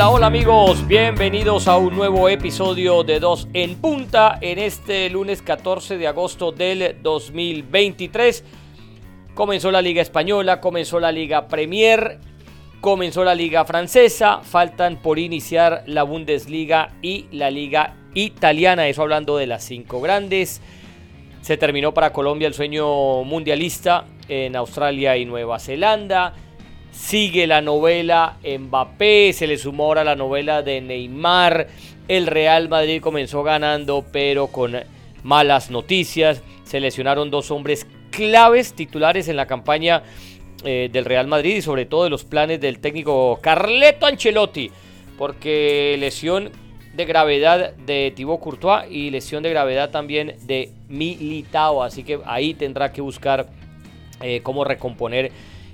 Hola, hola amigos, bienvenidos a un nuevo episodio de Dos en Punta en este lunes 14 de agosto del 2023. Comenzó la Liga Española, comenzó la Liga Premier, comenzó la Liga Francesa, faltan por iniciar la Bundesliga y la Liga Italiana, eso hablando de las cinco grandes. Se terminó para Colombia el sueño mundialista en Australia y Nueva Zelanda. Sigue la novela Mbappé, se le sumó ahora la novela de Neymar. El Real Madrid comenzó ganando, pero con malas noticias. Se lesionaron dos hombres claves titulares en la campaña eh, del Real Madrid y sobre todo de los planes del técnico Carleto Ancelotti. Porque lesión de gravedad de Thibaut Courtois y lesión de gravedad también de Militao. Así que ahí tendrá que buscar eh, cómo recomponer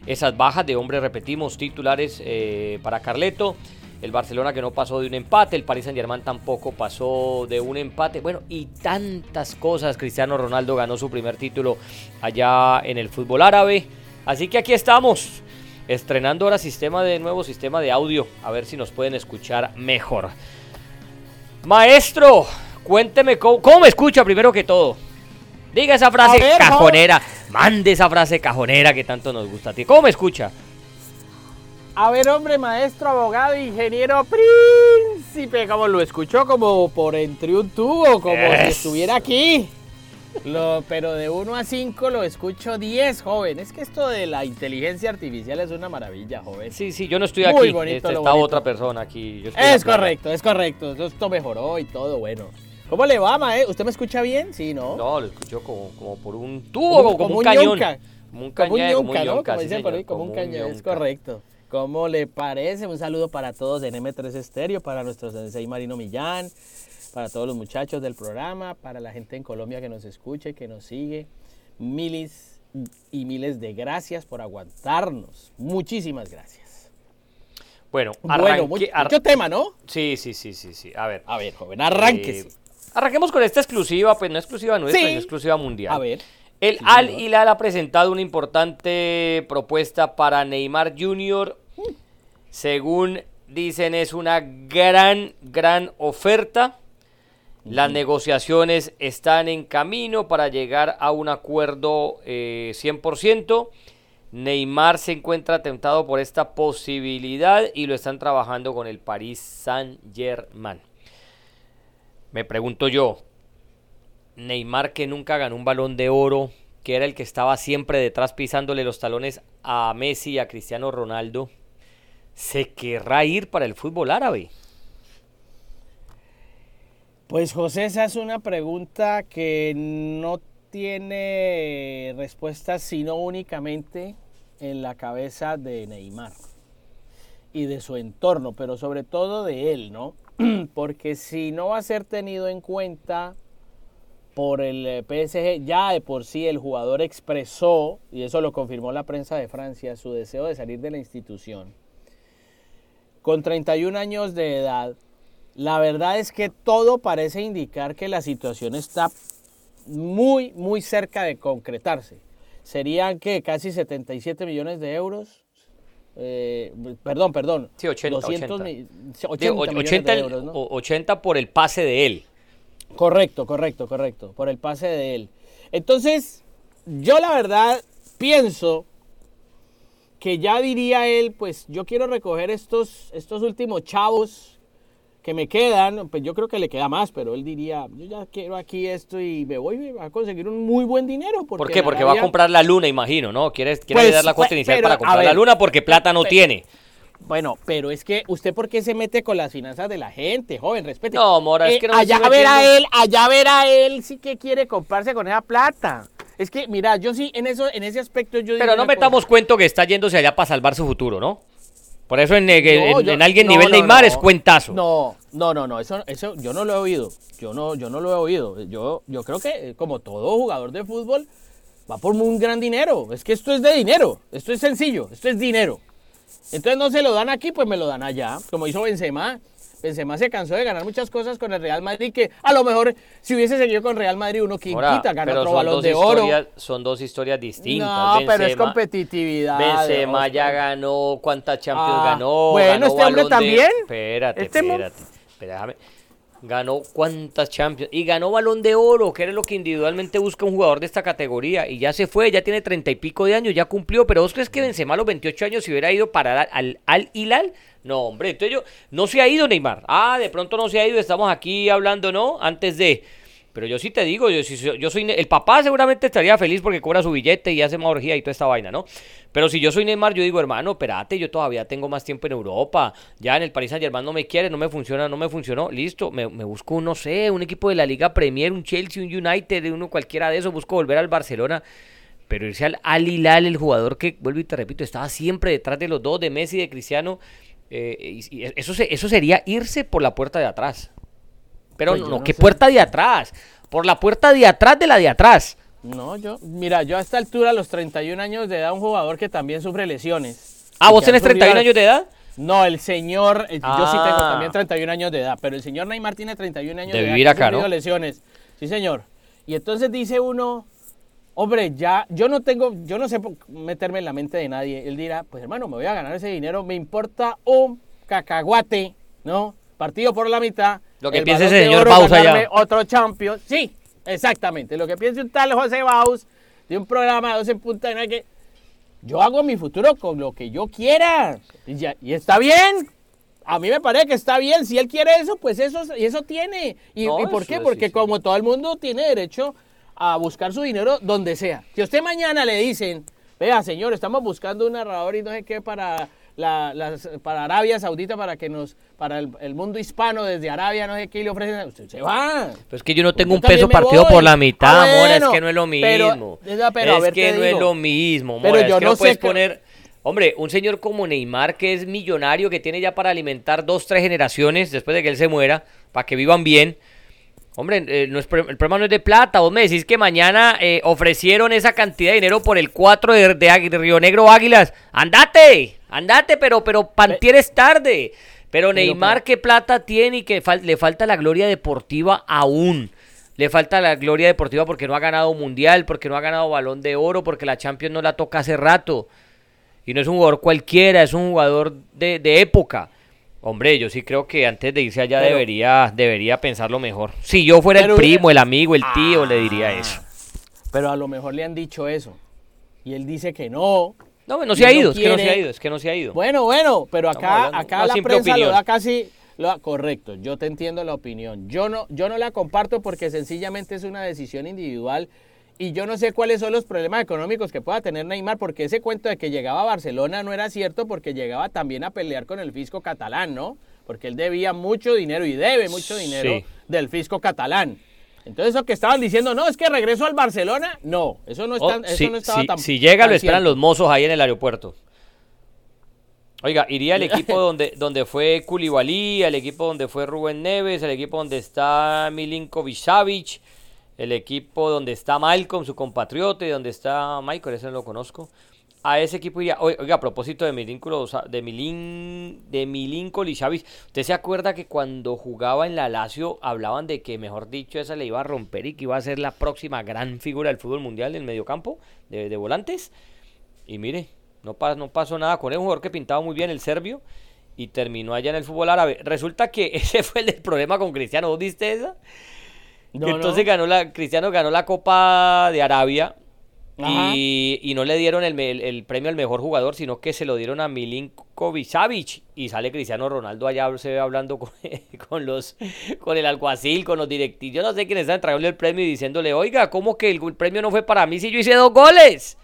esas bajas de hombres, repetimos, titulares eh, para Carleto. El Barcelona que no pasó de un empate, el Paris Saint Germain tampoco pasó de un empate. Bueno, y tantas cosas. Cristiano Ronaldo ganó su primer título allá en el fútbol árabe. Así que aquí estamos, estrenando ahora sistema de nuevo sistema de audio. A ver si nos pueden escuchar mejor. Maestro, cuénteme cómo, me escucha primero que todo. Diga esa frase cajonera. Mande esa frase cajonera que tanto nos gusta a ti. ¿Cómo me escucha? A ver, hombre, maestro, abogado, ingeniero, príncipe, como lo escuchó, como por entre un tubo, como si estuviera aquí. pero de 1 a 5 lo escucho 10, joven. Es que esto de la inteligencia artificial es una maravilla, joven. Sí, sí, yo no estoy aquí. Bonito, está otra persona aquí. es correcto, es correcto. Esto mejoró y todo, bueno. ¿Cómo le va, mae? ¿Usted me escucha bien? Sí, ¿no? No, lo escucho como, como por un tubo, como, un, cañón. Como un cañón, como un ¿no? Como dicen por ahí, como, un cañón, es correcto. ¿Cómo le parece? Un saludo para todos en M3 Estéreo, para nuestro sensei Marino Millán, para todos los muchachos del programa, para la gente en Colombia que nos escuche, que nos sigue. Miles y miles de gracias por aguantarnos. Muchísimas gracias. Bueno, bueno mucho, tema, ¿no? Sí, sí, sí, sí, sí. A ver. A ver, joven, arránquese. Eh, Arranquemos con esta exclusiva, pues no exclusiva nuestra, es exclusiva mundial. A ver. El Al Hilal ha presentado una importante propuesta para Neymar Jr. Según dicen, es una gran, gran oferta. Las negociaciones están en camino para llegar a un acuerdo 100%. Eh, Neymar se encuentra tentado por esta posibilidad y lo están trabajando con el Paris Saint-Germain. Me pregunto yo, Neymar que nunca ganó un balón de oro, que era el que estaba siempre detrás pisándole los talones a Messi y a Cristiano Ronaldo, ¿se querrá ir para el fútbol árabe? Pues José, esa es una pregunta que no tiene respuesta sino únicamente en la cabeza de Neymar y de su entorno, pero sobre todo de él, ¿no? porque si no va a ser tenido en cuenta por el eh, PSG, ya de por sí el jugador expresó, y eso lo confirmó la prensa de Francia, su deseo de salir de la institución. Con 31 años de edad, la verdad es que todo parece indicar que la situación está muy, muy cerca de concretarse. Serían que casi 77 millones de euros eh, perdón, perdón. Sí, 80, 200, 80, euros, ¿no? 80 por el pase de él. Correcto, correcto, correcto. Por el pase de él. Entonces, yo la verdad pienso que ya diría él, pues yo quiero recoger estos, estos últimos chavos que me quedan, pues yo creo que le queda más, pero él diría, yo ya quiero aquí esto y me voy a conseguir un muy buen dinero. ¿Por qué? Porque va a comprar la luna, imagino, ¿no? Quiere, quiere pues, dar la cuota inicial para comprar la luna porque plata no tiene. Bueno, pero es que usted por qué se mete con las finanzas de la gente, joven, respete. No, Mora, es que no eh, allá ver a él, allá ver a él sí que quiere comprarse con esa plata. Es que, mira, yo sí, en eso, en ese aspecto yo Pero no metamos cuento que está yéndose allá para salvar su futuro, ¿no? Por eso en, en, alguien nivel Neymar es cuentazo. No, no, no, no, eso, eso yo no lo he oído. Yo no, yo no lo he oído. Yo, yo creo que como todo jugador de fútbol va por un gran dinero. Es que esto es de dinero. Esto es sencillo. Esto es dinero. Entonces no se lo dan aquí, pues me lo dan allá. Como hizo Benzema. Benzema se cansó de ganar muchas cosas con el Real Madrid que a lo mejor si hubiese seguido con Real Madrid uno quien Ahora, quita, gana otro balón de oro. son dos historias distintas. No, pero es competitividad. Benzema ya ganó, ¿cuántas Champions Ah, ganó? bueno, Ganó este hombre Balón de- también. Espérate, Este espérate. Ganó cuántas Champions y ganó Balón de Oro, que era lo que individualmente busca un jugador de esta categoría. Y ya se fue, ya tiene treinta y pico de años, ya cumplió. Pero ¿vos crees que Benzema a los 28 años se hubiera ido para al, al, al Hilal? No, hombre, entonces yo, no se ha ido Neymar. Ah, de pronto no se ha ido, estamos aquí hablando, ¿no? Antes de... Pero yo sí te digo, yo, yo soy... El papá seguramente estaría feliz porque cobra su billete y hace más orgía y toda esta vaina, ¿no? Pero si yo soy Neymar, yo digo, hermano, espérate, yo todavía tengo más tiempo en Europa. Ya en el Paris Saint Germain no me quiere, no me funciona, no me funcionó. Listo, me, me busco, no sé, un equipo de la Liga Premier, un Chelsea, un United, uno cualquiera de esos. Busco volver al Barcelona. Pero irse al Al Hilal, el jugador que, vuelvo y te repito, estaba siempre detrás de los dos, de Messi y de Cristiano. Eh, y- y eso, eso sería irse por la puerta de atrás. Pero Pues no, ¿qué sé. puerta de atrás? Por la puerta de atrás de la de atrás. No, yo, mira, yo a esta altura, a los 31 años de edad, un jugador que también sufre lesiones. Ah, ¿vos tenés 31 sufrido- años de edad? No, el señor, eh, yo sí tengo Ah. también 31 años de edad, pero el señor Neymar tiene 31 años De de, edad. vivir ha acá, lesiones. Sí, señor. Y entonces dice uno, hombre, ya, yo no tengo, yo no sé meterme en la mente de nadie. Él dirá, pues hermano, me voy a ganar ese dinero, me importa un cacahuate, ¿no? Partido por la mitad. Lo que piense ese señor Baus allá. Otro Champions. Sí, exactamente. Lo que piense un tal José Baus de un programa de 12 punta de que yo hago mi futuro con lo que yo quiera. Y, ya- y está bien. A mí me parece que está bien. Si él quiere eso, pues eso, y eso tiene. ¿Y, No, ¿y por qué? Porque sí, sí. como todo el mundo tiene derecho a buscar su dinero donde sea. Si a usted mañana le dicen, vea, señor, estamos buscando un narrador y no sé qué para, la, las- para Arabia Saudita, para que nos, para el, el mundo hispano desde Arabia, no sé qué, y le ofrecen, usted se va. Pues es que yo no tengo un peso partido voy. por la mitad, Ah, es que no es lo pero- mismo. pero, pero, a es ver, que no es lo mismo, Pero amor, yo es que no puedes poner... Hombre, un señor como Neymar, que es millonario, que tiene ya para alimentar dos, tres generaciones después de que él se muera, para que vivan bien. Hombre, eh, no es pro- el problema no es de plata. Vos me decís que mañana eh, ofrecieron esa cantidad de dinero por el 4 de, de Río Negro Águilas. ¡Andate! ¡Andate! Pero, pero Pantier es tarde. Pero Neymar, ¿qué plata tiene y que fal- le falta la gloria deportiva aún? Le falta la gloria deportiva porque no ha ganado mundial, porque no ha ganado balón de oro, porque la Champions no la toca hace rato. Y no es un jugador cualquiera, es un jugador de, de época. Hombre, yo sí creo que antes de irse allá Pero- debería, debería pensarlo mejor. Si yo fuera el primo, el amigo, el tío, le diría Ah. eso. Pero a lo mejor le han dicho eso. Y él dice que no. No, no se ha no ido, es que no se ha ido, es que no se ha ido. Bueno, bueno, pero acá, acá la prensa opinión. lo da casi lo da- correcto. Yo te entiendo la opinión. Yo no, yo no la comparto porque sencillamente es una decisión individual y yo no sé cuáles son los problemas económicos que pueda tener Neymar porque ese cuento de que llegaba a Barcelona no era cierto porque llegaba también a pelear con el fisco catalán, ¿no? Porque él debía mucho dinero y debe mucho dinero Sí. del fisco catalán. Entonces eso que estaban diciendo, no, es que regreso al Barcelona, no, eso no, Oh, está, eso si, no estaba si- tan si llega, tan lo esperan cierto. los mozos ahí en el aeropuerto. Oiga, iría al equipo donde, donde fue Koulibaly, al equipo donde fue Rubén Neves, al equipo donde está Milinkovic Savic, el equipo donde está Malcolm, su compatriota, y donde está Michael, ese no lo conozco. A ese equipo iría. Oiga, a propósito de Milinkovic, de Milin, de Milinkovic Savic, ¿usted se acuerda que cuando jugaba en la Lazio hablaban de que, mejor dicho, esa le iba a romper y que iba a ser la próxima gran figura del fútbol mundial en mediocampo, de, de volantes? Y mire, no, pa- no pasó nada con él, un jugador que pintaba muy bien el serbio y terminó allá en el fútbol árabe. Resulta que ese fue el problema con Cristiano, ¿vos esa? No, Que no. entonces ganó la, Cristiano ganó la Copa de Arabia y, y no le dieron el, el- el premio al mejor jugador, sino que se lo dieron a Milinkovic Savic y sale Cristiano Ronaldo allá se ve hablando con, con los con el alguacil, con los directivos, yo no sé quién está entregando el premio y diciéndole, "Oiga, ¿cómo que el, el premio no fue para mí si yo hice dos goles?"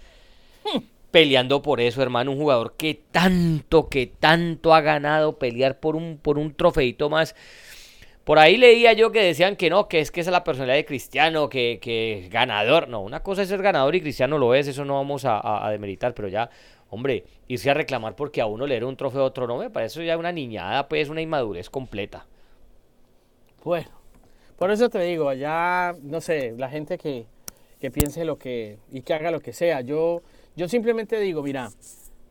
peleando por eso, hermano, un jugador que tanto, que tanto ha ganado pelear por un, por un trofeito más. Por ahí leía yo que decían que no, que es que esa es la personalidad de Cristiano, que, que ganador. No, una cosa es ser ganador y Cristiano lo es, eso no vamos a, demeritar, pero ya, hombre, irse a reclamar porque a uno le era un trofeo, a otro no, me parece ya una niñada, pues una inmadurez completa. Bueno, por eso te digo, allá, no sé, la gente que, que piense lo que y que haga lo que sea. Yo, yo simplemente digo, mira,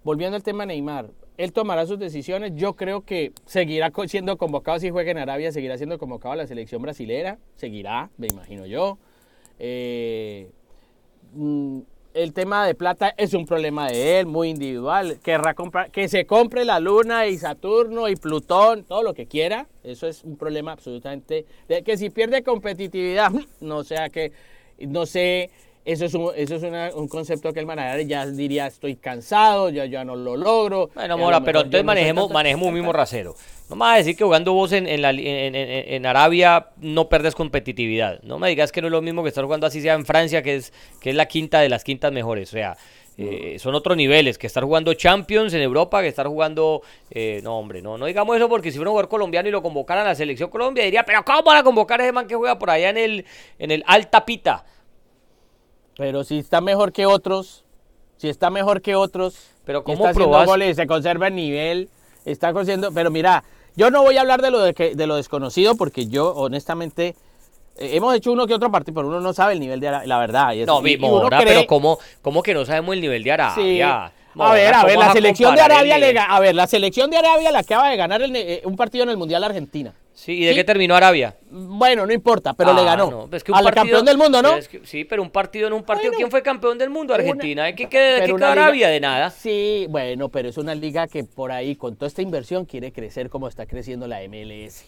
volviendo al tema Neymar, él tomará sus decisiones. Yo creo que seguirá siendo convocado si juega en Arabia, seguirá siendo convocado a la selección brasilera, seguirá, me imagino yo. Eh, mm, el tema de plata es un problema de él, muy individual. Querrá comprar, que se compre la Luna y Saturno y Plutón, todo lo que quiera. Eso es un problema absolutamente. Que si pierde competitividad, no sea que, no sé eso es, un, eso es un concepto que el manager ya diría, estoy cansado, ya, ya no lo logro. Bueno, Mora, pero entonces manejemos, manejemos un mismo rasero. No me vas a decir que jugando vos en, en, en, Arabia no perdes competitividad. No me digas que no es lo mismo que estar jugando así sea en Francia, que es, que es la quinta de las quintas mejores. O sea, eh, son otros niveles, que estar jugando Champions en Europa, que estar jugando... Eh, no, hombre, no, no digamos eso porque si fuera un jugador colombiano y lo convocaran a la selección Colombia, diría, pero ¿cómo van a convocar a ese man que juega por allá en el, en el Alta Pita? Pero si está mejor que otros, si está mejor que otros, pero ¿cómo está goles, se conserva el nivel, está consiguiendo, pero mira, yo no voy a hablar de lo de, que, de lo desconocido porque yo honestamente eh, hemos hecho uno que otro partido, pero uno no sabe el nivel de Arabia, la verdad. no, pero ¿cómo, ¿cómo, que no sabemos el nivel de Arabia? a ver, a ver, la selección de Arabia le, a ver, la selección de Arabia la acaba de ganar eh, un partido en el Mundial Argentina. Sí, ¿y de qué terminó Arabia? Bueno, no importa, pero le ah, ganó. Pues al campeón del mundo, ¿no? sí, pero un partido en un partido. ¿Quién fue campeón del mundo? Argentina. ¿De qué queda Arabia? De nada. Sí, bueno, pero es una liga que por ahí, con toda esta inversión, quiere crecer como está creciendo la MLS.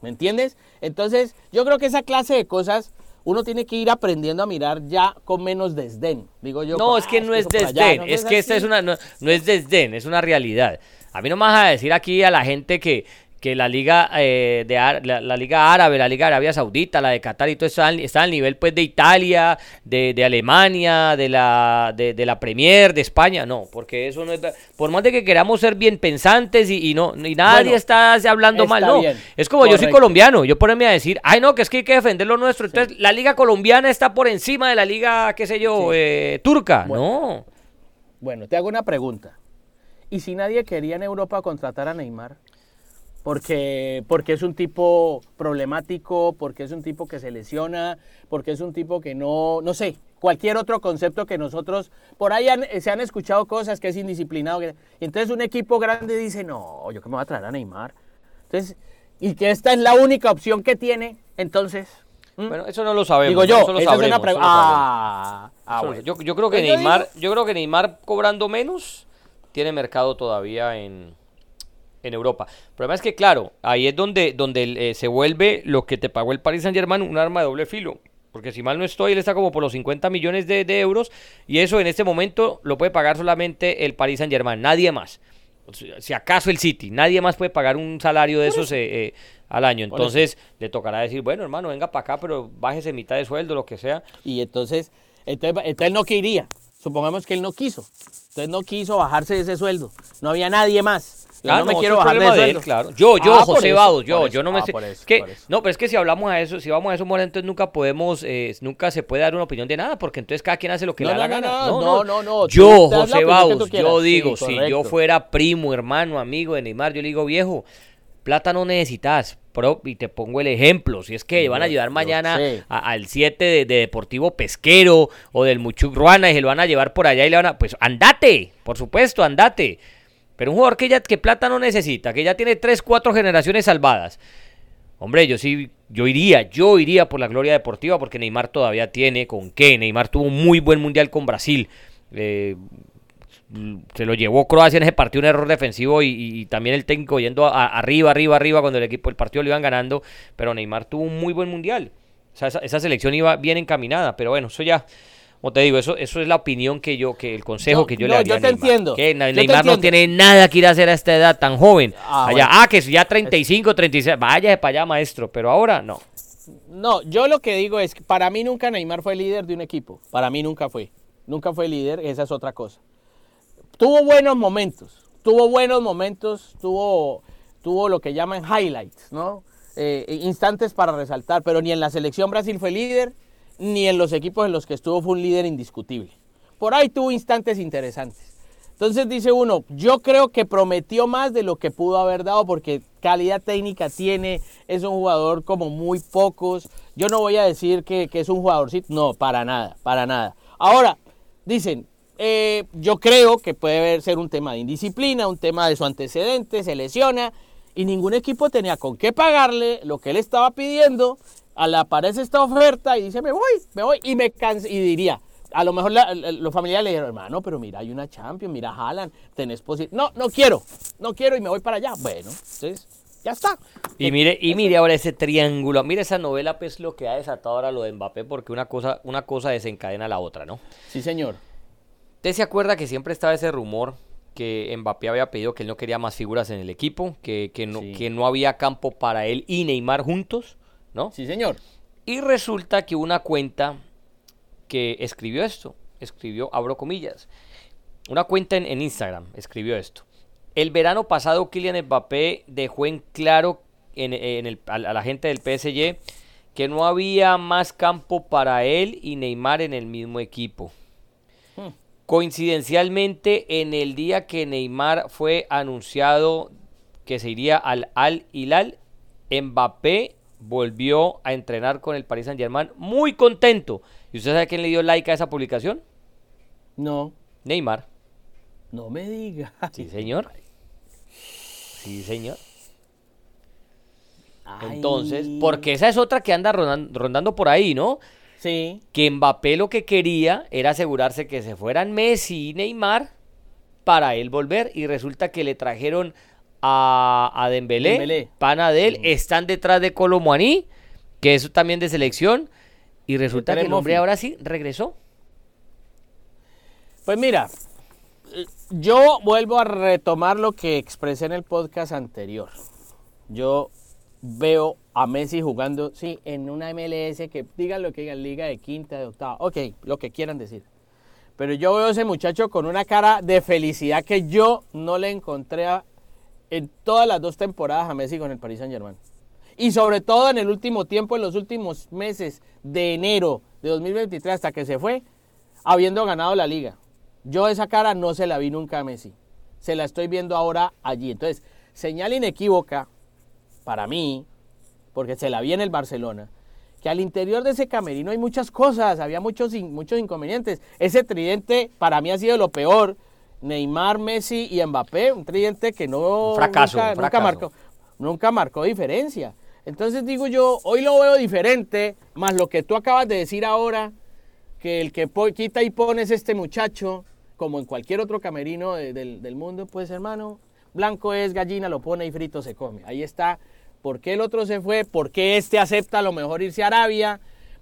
¿Me entiendes? Entonces, yo creo que esa clase de cosas uno tiene que ir aprendiendo a mirar ya con menos desdén. Digo yo. No, es que no es desdén. es que esta es una. No, no es desdén, es una realidad. A mí no me vas a decir aquí a la gente que, que la liga eh, de la, liga árabe, la liga de Arabia Saudita, la de Qatar y todo eso está, al nivel pues de Italia, de, Alemania, de la de, la Premier, de España, no, porque eso no es por más de que queramos ser bien pensantes y, no y nadie está hablando mal, no. es como yo soy colombiano, yo ponerme a decir, "Ay, no, que es que hay que defender lo nuestro." Entonces, la liga colombiana está por encima de la liga, qué sé yo, eh, turca. No. Bueno, te hago una pregunta. ¿Y si nadie quería en Europa contratar a Neymar? Porque, porque es un tipo problemático, porque es un tipo que se lesiona, porque es un tipo que no, no sé, cualquier otro concepto que nosotros, por ahí se han escuchado cosas que es indisciplinado, y entonces un equipo grande dice, no, yo que me voy a traer a Neymar. Entonces, y que esta es la única opción que tiene, entonces... Bueno, eso no lo sabemos. Digo yo, eso lo es una pregunta. Ah, ah bueno. yo, yo, creo que Neymar, yo creo que Neymar cobrando menos tiene mercado todavía en, en Europa. El problema es que, claro, ahí es donde, donde eh, se vuelve lo que te pagó el Paris Saint Germain un arma de doble filo. Porque si mal no estoy, él está como por los 50 millones de, euros y eso en este momento lo puede pagar solamente el Paris Saint Germain, nadie más. Si acaso el City, nadie más puede pagar un salario de esos eh, eh, al año. Entonces le tocará decir, bueno hermano, venga para acá, pero bájese mitad de sueldo, lo que sea. Y entonces, entonces, entonces él no quería. Supongamos que él no quiso. Entonces no quiso bajarse de ese sueldo. No había nadie más. Yo no, me quiero bajar de, eso. claro. Yo, yo, ah, José Bados, yo, yo no me ah, sé. no, pero es que si hablamos a eso, si vamos a eso, entonces nunca podemos, eh, nunca se puede dar una opinión de nada, porque entonces cada quien hace lo que le da la gana. No, no, no. Yo, José Bados, yo digo, si yo fuera primo, hermano, amigo de Neymar, yo le digo, viejo, plata no necesitas. y te pongo el ejemplo, si es que van a llevar mañana al 7 de, Deportivo Pesquero o del Muchuc Ruana y se lo van a llevar por allá y le van a, pues andate, por supuesto, andate. Pero un jugador que ya que plata no necesita, que ya tiene 3, 4 generaciones salvadas. Hombre, yo sí, yo iría, yo iría por la gloria deportiva porque Neymar todavía tiene con qué. Neymar tuvo un muy buen mundial con Brasil. Eh, se lo llevó Croacia en ese partido un error defensivo y, también el técnico yendo arriba, arriba, arriba cuando el equipo, el partido lo iban ganando. Pero Neymar tuvo un muy buen mundial. O sea, esa, esa selección iba bien encaminada. Pero bueno, eso ya como te digo, eso, eso es la opinión que yo, que el consejo que yo le haría yo te entiendo. Que Neymar no tiene nada que ir a hacer a esta edad tan joven. Ah, allá, ah que ya 35, 36, vaya para allá, maestro, pero ahora no. No, yo lo que digo es que para mí nunca Neymar fue líder de un equipo. Para mí nunca fue. Nunca fue líder, esa es otra cosa. Tuvo buenos momentos, tuvo buenos momentos, tuvo, tuvo lo que llaman highlights, ¿no? Eh, instantes para resaltar, pero ni en la selección Brasil fue líder, ni en los equipos en los que estuvo fue un líder indiscutible. Por ahí tuvo instantes interesantes. Entonces dice uno, yo creo que prometió más de lo que pudo haber dado porque calidad técnica tiene, es un jugador como muy pocos. Yo no voy a decir que, es un jugadorcito, no, para nada, para nada. Ahora, dicen, eh, yo creo que puede ser un tema de indisciplina, un tema de su antecedente, se lesiona y ningún equipo tenía con qué pagarle lo que él estaba pidiendo. A la aparece esta oferta y dice, me voy, me voy y me canso. Y diría, a lo mejor los familiares le dijeron, hermano, pero mira, hay una Champions, mira, Haaland, tenés posible. No, no quiero, no quiero y me voy para allá. Bueno, entonces, ya está. Y mire, y mire ahora ese triángulo, mire esa novela, pues lo que ha desatado ahora lo de Mbappé, porque una cosa, una cosa desencadena la otra, ¿no? Sí, señor. ¿Usted se acuerda que siempre estaba ese rumor que Mbappé había pedido que él no quería más figuras en el equipo, que, que, no, que no había campo para él y Neymar juntos, ¿no? Sí, señor. Y resulta que una cuenta que escribió esto, escribió, abro comillas, una cuenta en, Instagram escribió esto. El verano pasado Kylian Mbappé dejó en claro en, el, a, la gente del PSG que no había más campo para él y Neymar en el mismo equipo. Hmm. Coincidencialmente, en el día que Neymar fue anunciado que se iría al Al Hilal, Mbappé volvió a entrenar con el Paris Saint Germain muy contento ¿Y usted sabe quién le dio like a esa publicación? No. Neymar. No me diga. Sí, señor. Sí, señor. Entonces, porque esa es otra que anda rondando, por ahí, ¿no? Sí. Que Mbappé lo que quería era asegurarse que se fueran Messi y Neymar para él volver y resulta que le trajeron a, a Dembélé, Dembélé. pana de él, están detrás de Colomboaní, que es también de selección, y resulta que el hombre ahora sí regresó. Pues mira, yo vuelvo a retomar lo que expresé en el podcast anterior. Yo veo a Messi jugando, sí, en una MLS que digan lo que digan, liga de quinta, de octava, ok, lo que quieran decir. Pero yo veo a ese muchacho con una cara de felicidad que yo no le encontré en todas las dos temporadas a Messi con el Paris Saint Germain y sobre todo en el último tiempo, en los últimos meses de enero de 2023 hasta que se fue, habiendo ganado la liga. Yo esa cara no se la vi nunca a Messi. Se la estoy viendo ahora allí. Entonces, señal inequívoca para mí, porque se la vi en el Barcelona, que al interior de ese camerino hay muchas cosas, había muchos, muchos inconvenientes. Ese tridente para mí ha sido lo peor. Neymar, Messi y Mbappé, un tridente que no fracaso, nunca, marcó, nunca marcó diferencia. Entonces digo yo, hoy lo veo diferente, más lo que tú acabas de decir ahora, que el que quita y pones este muchacho, como en cualquier otro camerino del, mundo, pues hermano, blanco es gallina, lo pone y frito se come. Ahí está, ¿por qué el otro se fue? ¿Por qué este acepta a lo mejor irse a Arabia?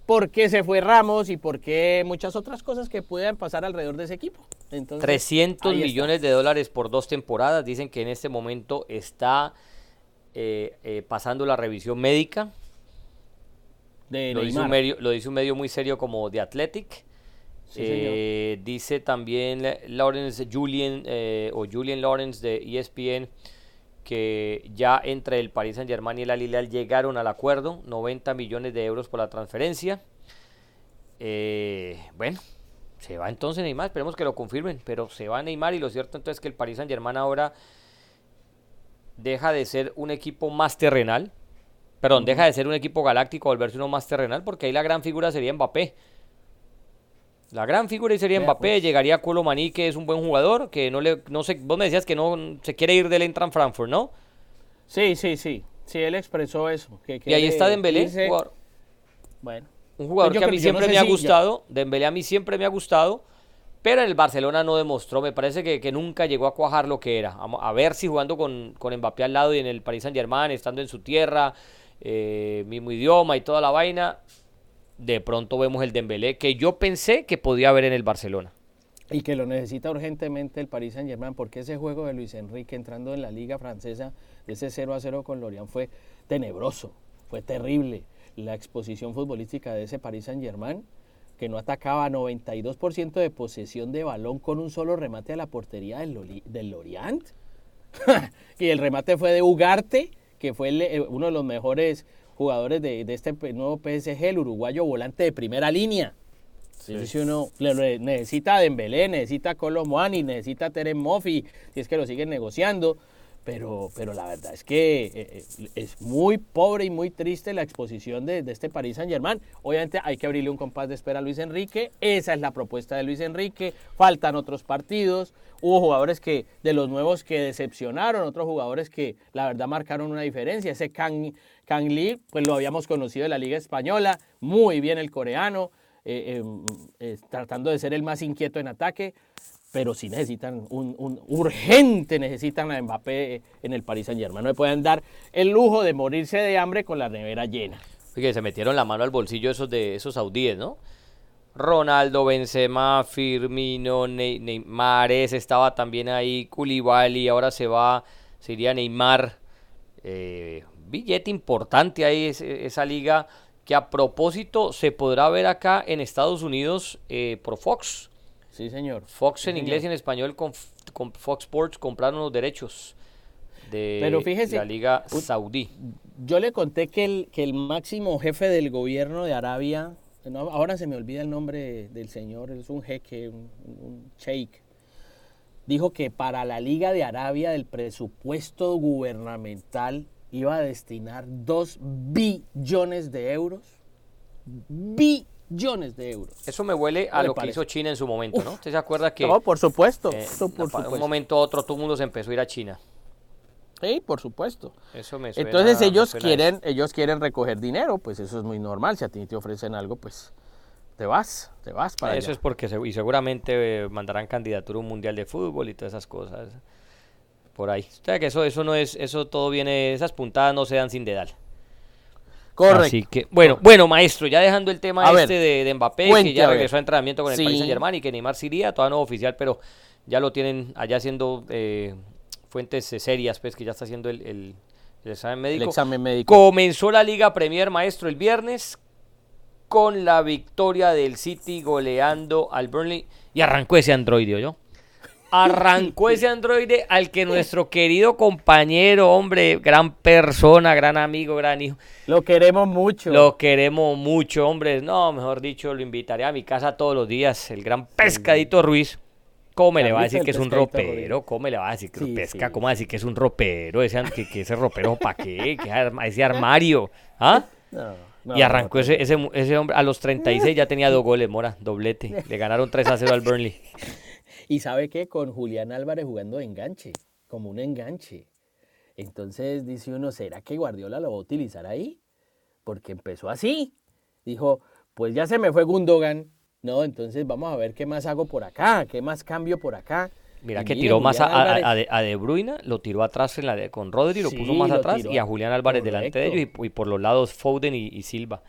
¿Por qué se fue Ramos? Y por qué muchas otras cosas que puedan pasar alrededor de ese equipo. Entonces, 300 millones de dólares por dos temporadas. Dicen que en este momento está eh, eh, pasando la revisión médica. lo, dice un medio, lo, dice un medio, muy serio como The Athletic. Eh, dice también Lawrence Julian o Julian Lawrence de ESPN que ya entre el Paris Saint Germain y el Al llegaron al acuerdo, 90 millones de euros por la transferencia. bueno, se va entonces Neymar, esperemos que lo confirmen, pero se va Neymar y lo cierto entonces es que el Paris Saint Germain ahora deja de ser un equipo más terrenal, perdón, deja de ser un equipo galáctico, volverse uno más terrenal, porque ahí la gran figura sería Mbappé. La gran figura sería Mbappé, pues. llegaría Maní, que es un buen jugador, que no le, no sé, vos me decías que no se quiere ir del Entran Frankfurt, ¿no? Sí, sí, sí, sí, él expresó eso. Que y ahí está Dembélé, bueno. Un jugador que a mí siempre me ha gustado, Dembélé a mí siempre me ha gustado, pero en el Barcelona no demostró, me parece que, nunca llegó a cuajar lo que era. A, ver si jugando con, con, Mbappé al lado y en el Paris Saint Germain, estando en su tierra, eh, mismo idioma y toda la vaina, de pronto vemos el Dembélé que yo pensé que podía haber en el Barcelona. Y que lo necesita urgentemente el Paris Saint Germain, porque ese juego de Luis Enrique entrando en la liga francesa, ese 0 a 0 con Lorient fue tenebroso, fue terrible. La exposición futbolística de ese Paris Saint Germain que no atacaba 92% de posesión de balón con un solo remate a la portería del, Lorient. y el remate fue de Ugarte, que fue eh, uno de los mejores jugadores de, este nuevo PSG, el uruguayo volante de primera línea. Si uno necesita a Dembélé, necesita a Colomboani, necesita a Terem Moffi, si es que lo siguen negociando. pero, pero la verdad es que eh, eh, es muy pobre y muy triste la exposición de, de este Paris Saint Germain. Obviamente hay que abrirle un compás de espera a Luis Enrique, esa es la propuesta de Luis Enrique, faltan otros partidos, hubo jugadores que de los nuevos que decepcionaron, otros jugadores que la verdad marcaron una diferencia, ese Kang, Kang Lee, pues lo habíamos conocido de la Liga Española, muy bien el coreano, eh, tratando de ser el más inquieto en ataque, pero si necesitan un, urgente, necesitan a Mbappé en el Paris Saint Germain. No pueden dar el lujo de morirse de hambre con la nevera llena. Fíjate, se metieron la mano al bolsillo esos de esos saudíes, ¿no? Ronaldo, Benzema, Firmino, Neymar, estaba también ahí, Koulibaly, ahora se va, se iría Neymar. Eh, billete importante ahí esa liga que a propósito se podrá ver acá en Estados Unidos eh, por Fox Sí, señor. Fox en inglés y en español con, Fox Sports compraron los derechos de la Liga Saudí. Yo le conté que el, que el máximo jefe del gobierno de Arabia, ahora se me olvida el nombre del señor, es un jeque, un, sheikh, dijo que para la Liga de Arabia del presupuesto gubernamental iba a destinar 2 billones de euros. Billones de euros. Eso me huele a lo que hizo China en su momento, ¿no? ¿Usted se acuerda que... No, por supuesto. Eh, un momento a otro todo el mundo se empezó a ir a China. Sí, por supuesto. Eso me suena, Entonces ellos quieren, ellos quieren recoger dinero, pues eso es muy normal. Si a ti te ofrecen algo, pues te vas, te vas para Eso es porque y seguramente eh, mandarán candidatura a un mundial de fútbol y todas esas cosas por ahí. O sea que eso, eso no es, eso todo viene, esas puntadas no se dan sin dedal. Correcto. Así que, bueno, bueno, maestro, ya dejando el tema este de, Mbappé, que ya regresó a, entrenamiento con el Paris Saint Germain y que Neymar sí iría, todavía no oficial, pero ya lo tienen allá haciendo eh, fuentes serias, pues que ya está haciendo el, examen médico. El examen médico. Comenzó la Liga Premier, maestro, el viernes con la victoria del City goleando al Burnley y arrancó ese androide, yo arrancó ese androide al que nuestro querido compañero, hombre, gran persona, gran amigo, gran hijo. Lo queremos mucho. Lo queremos mucho, hombre. No, mejor dicho, lo invitaré a mi casa todos los días. El gran pescadito Ruiz. ¿Cómo me le va a decir que es un ropero? ¿Cómo me le va a decir que pesca? ¿Cómo va a decir que es un ropero? Ese, que, ese ropero, ¿para qué? ese armario? ¿Ah? y arrancó ese, ese, ese hombre a los 36 ya tenía dos goles, Mora, doblete. Le ganaron 3 a 0 al Burnley. Y sabe que con Julián Álvarez jugando de enganche, como un enganche. Entonces dice uno, ¿será que Guardiola lo va a utilizar ahí? Porque empezó así. Dijo, pues ya se me fue Gundogan. No, entonces vamos a ver qué más hago por acá, qué más cambio por acá. Mira que tiró más a, de, Bruyne, lo tiró atrás en la de, con Rodri, lo puso más atrás y a Julián Álvarez delante de ellos y, por los lados Foden y Silva.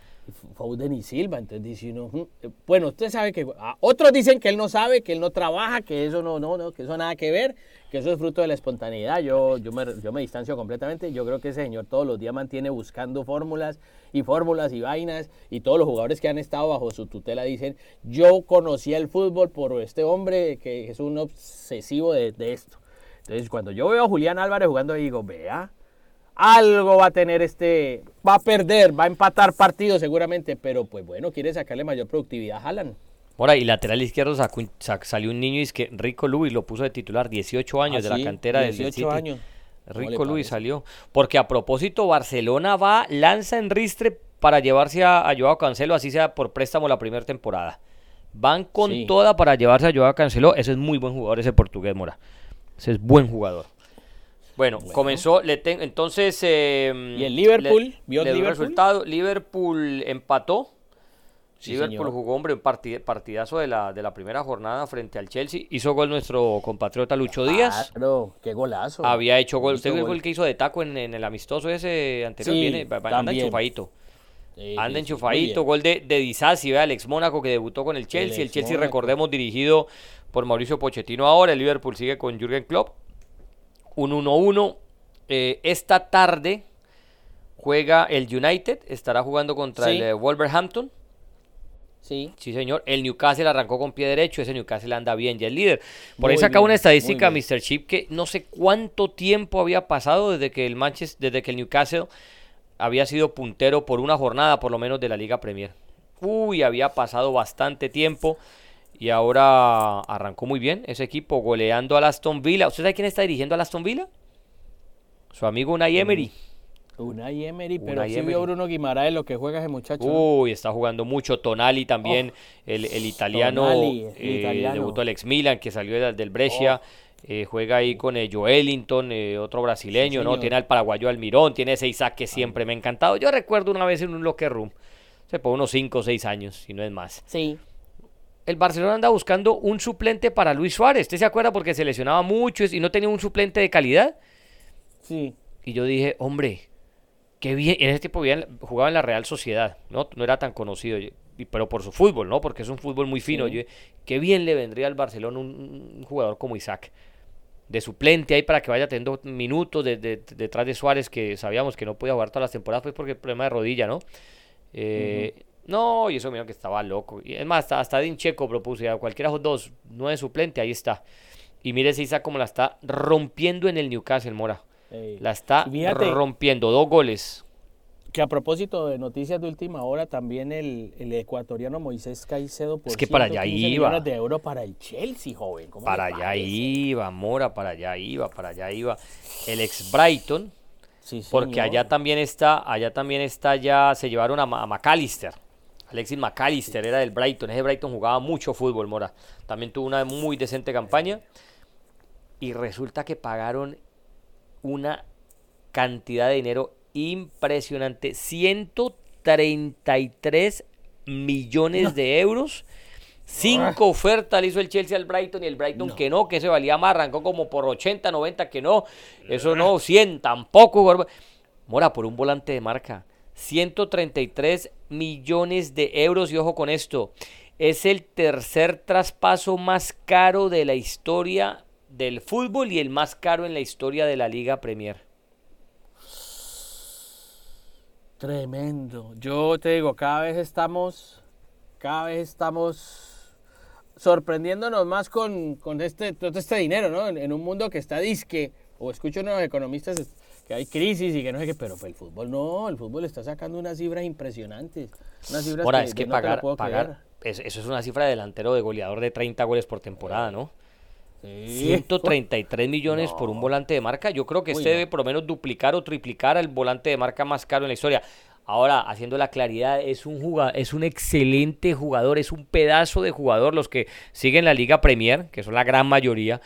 Foden y Silva. Entonces dice uno, bueno, usted sabe que ah, otros dicen que él no sabe, que él no trabaja, que eso no, no, no, que eso nada que ver, que eso es fruto de la espontaneidad. Yo, yo, me, yo me distancio completamente. Yo creo que ese señor todos los días mantiene buscando fórmulas y fórmulas y vainas y todos los jugadores que han estado bajo su tutela dicen, yo conocí el fútbol por este hombre que es un obsesivo de, de esto. Entonces cuando yo veo a Julián Álvarez jugando digo, vea, algo va a tener este, va a perder, va a empatar partido seguramente, pero pues bueno, quiere sacarle mayor productividad a Haaland. Ahora, y lateral izquierdo salió un niño y es que Rico Luis lo puso de titular, 18 años de la cantera del 18 años. Rico Luis salió. Porque a propósito, Barcelona va, lanza en ristre para llevarse a, a Joao Cancelo, así sea por préstamo la primera temporada. Van con toda para llevarse a Joao Cancelo. Ese es muy buen jugador, ese portugués, Mora. Ese es buen jugador. Bueno, comenzó, le entonces... Em, ¿Y el Liverpool? ¿Vio el resultado? Liverpool empató. Liverpool jugó, hombre, un partidazo de la, de la primera jornada frente al Chelsea. Hizo gol nuestro compatriota Lucho Díaz. Claro, qué golazo. Había hecho gol. ¿Usted fue el que hizo de taco en, el amistoso ese anterior? Viene, anda enchufadito. anda enchufadito. Gol de, de Disasi, el ex Mónaco que debutó con el Chelsea. El, Chelsea, recordemos, dirigido por Mauricio Pochettino ahora. El Liverpool sigue con Jürgen Klopp un 1-1. Eh, esta tarde juega el United, estará jugando contra el eh, Wolverhampton. Sí. Sí, señor. El Newcastle arrancó con pie derecho. Ese Newcastle anda bien, ya es líder. Por ahí saca una estadística, Mr. Chip, que no sé cuánto tiempo había pasado desde que el Manchester, desde que el Newcastle había sido puntero por una jornada, por lo menos, de la Liga Premier. Uy, había pasado bastante tiempo. Y ahora arrancó muy bien ese equipo, goleando a Aston Villa. ¿Usted sabe quién está dirigiendo a Aston Villa? Su amigo Unai Emery. Unai Emery, pero Unai sí Emery. vio Bruno Guimaraes lo que juega ese muchacho. Uy, está jugando mucho. Tonali también, el, el italiano. Tonali, el eh, italiano. debutó el ex Milan, que salió del, del Brescia. eh, juega ahí con eh, Joelinton, eh, otro brasileño, Sí, ¿no? Tiene al paraguayo Almirón, tiene ese Isaac que siempre me ha encantado. Yo recuerdo una vez en un locker room, se por unos 5 o 6 años, si no es más. Sí. El Barcelona anda buscando un suplente para Luis Suárez. ¿Usted se acuerda? Porque se lesionaba mucho y no tenía un suplente de calidad. Sí. Y yo dije, hombre, qué bien. En ese bien, jugaba en la Real Sociedad, ¿no? No era tan conocido, pero por su fútbol, ¿no? Porque es un fútbol muy fino. Sí. Yo dije, qué bien le vendría al Barcelona un, un jugador como Isaac. De suplente ahí para que vaya teniendo minutos de- de- detrás de Suárez, que sabíamos que no podía jugar todas las temporadas, pues porque el problema de rodilla, ¿no? Eh, No, y eso mira que estaba loco. Y es más, hasta, hasta Edin Checo propuso, ya cualquiera de los dos, no es suplente, ahí está. Y mire ese Isaac como la está rompiendo en el Newcastle, Mora. La está fíjate rompiendo, dos goles. que a propósito de noticias de última hora, también el, el ecuatoriano Moisés Caicedo por Es que para allá 115 iba. de euros para el Chelsea, joven. ¿Cómo Para allá iba, Mora, para allá iba, para allá iba. El ex Brighton, Sí, porque allá también está, allá también está ya, se llevaron a, a McAllister. Alexis McAllister era del Brighton. Ese Brighton jugaba mucho fútbol, Mora. También tuvo una muy decente campaña. Y resulta que pagaron una cantidad de dinero impresionante. 133 millones de euros. Cinco ofertas le hizo el Chelsea al Brighton y el Brighton que no, que se valía más, arrancó como por 80, 90, que no, eso no, 100 tampoco. Mora, por un volante de marca, 133 millones de euros y ojo con esto, es el tercer traspaso más caro de la historia del fútbol y el más caro en la historia de la Liga Premier. Tremendo. Yo te digo, cada vez estamos, cada vez estamos sorprendiéndonos más con, con este, todo este dinero, ¿no? En, en un mundo que está disque, o escucho a unos economistas que hay crisis y que no sé qué, pero pues, el fútbol no, el fútbol está sacando unas cifras impresionantes. Unas cifras Ahora, que es que no pagar, puedo pagar, eso, eso es una cifra de delantero de goleador de 30 goles por temporada, ¿no? Sí. 133 millones por un volante de marca. Yo creo que este debe por lo menos duplicar o triplicar al volante de marca más caro en la historia. Ahora, haciendo la claridad, es un jugador, es un excelente jugador, es un pedazo de jugador. Los que siguen la Liga Premier, que son la gran mayoría,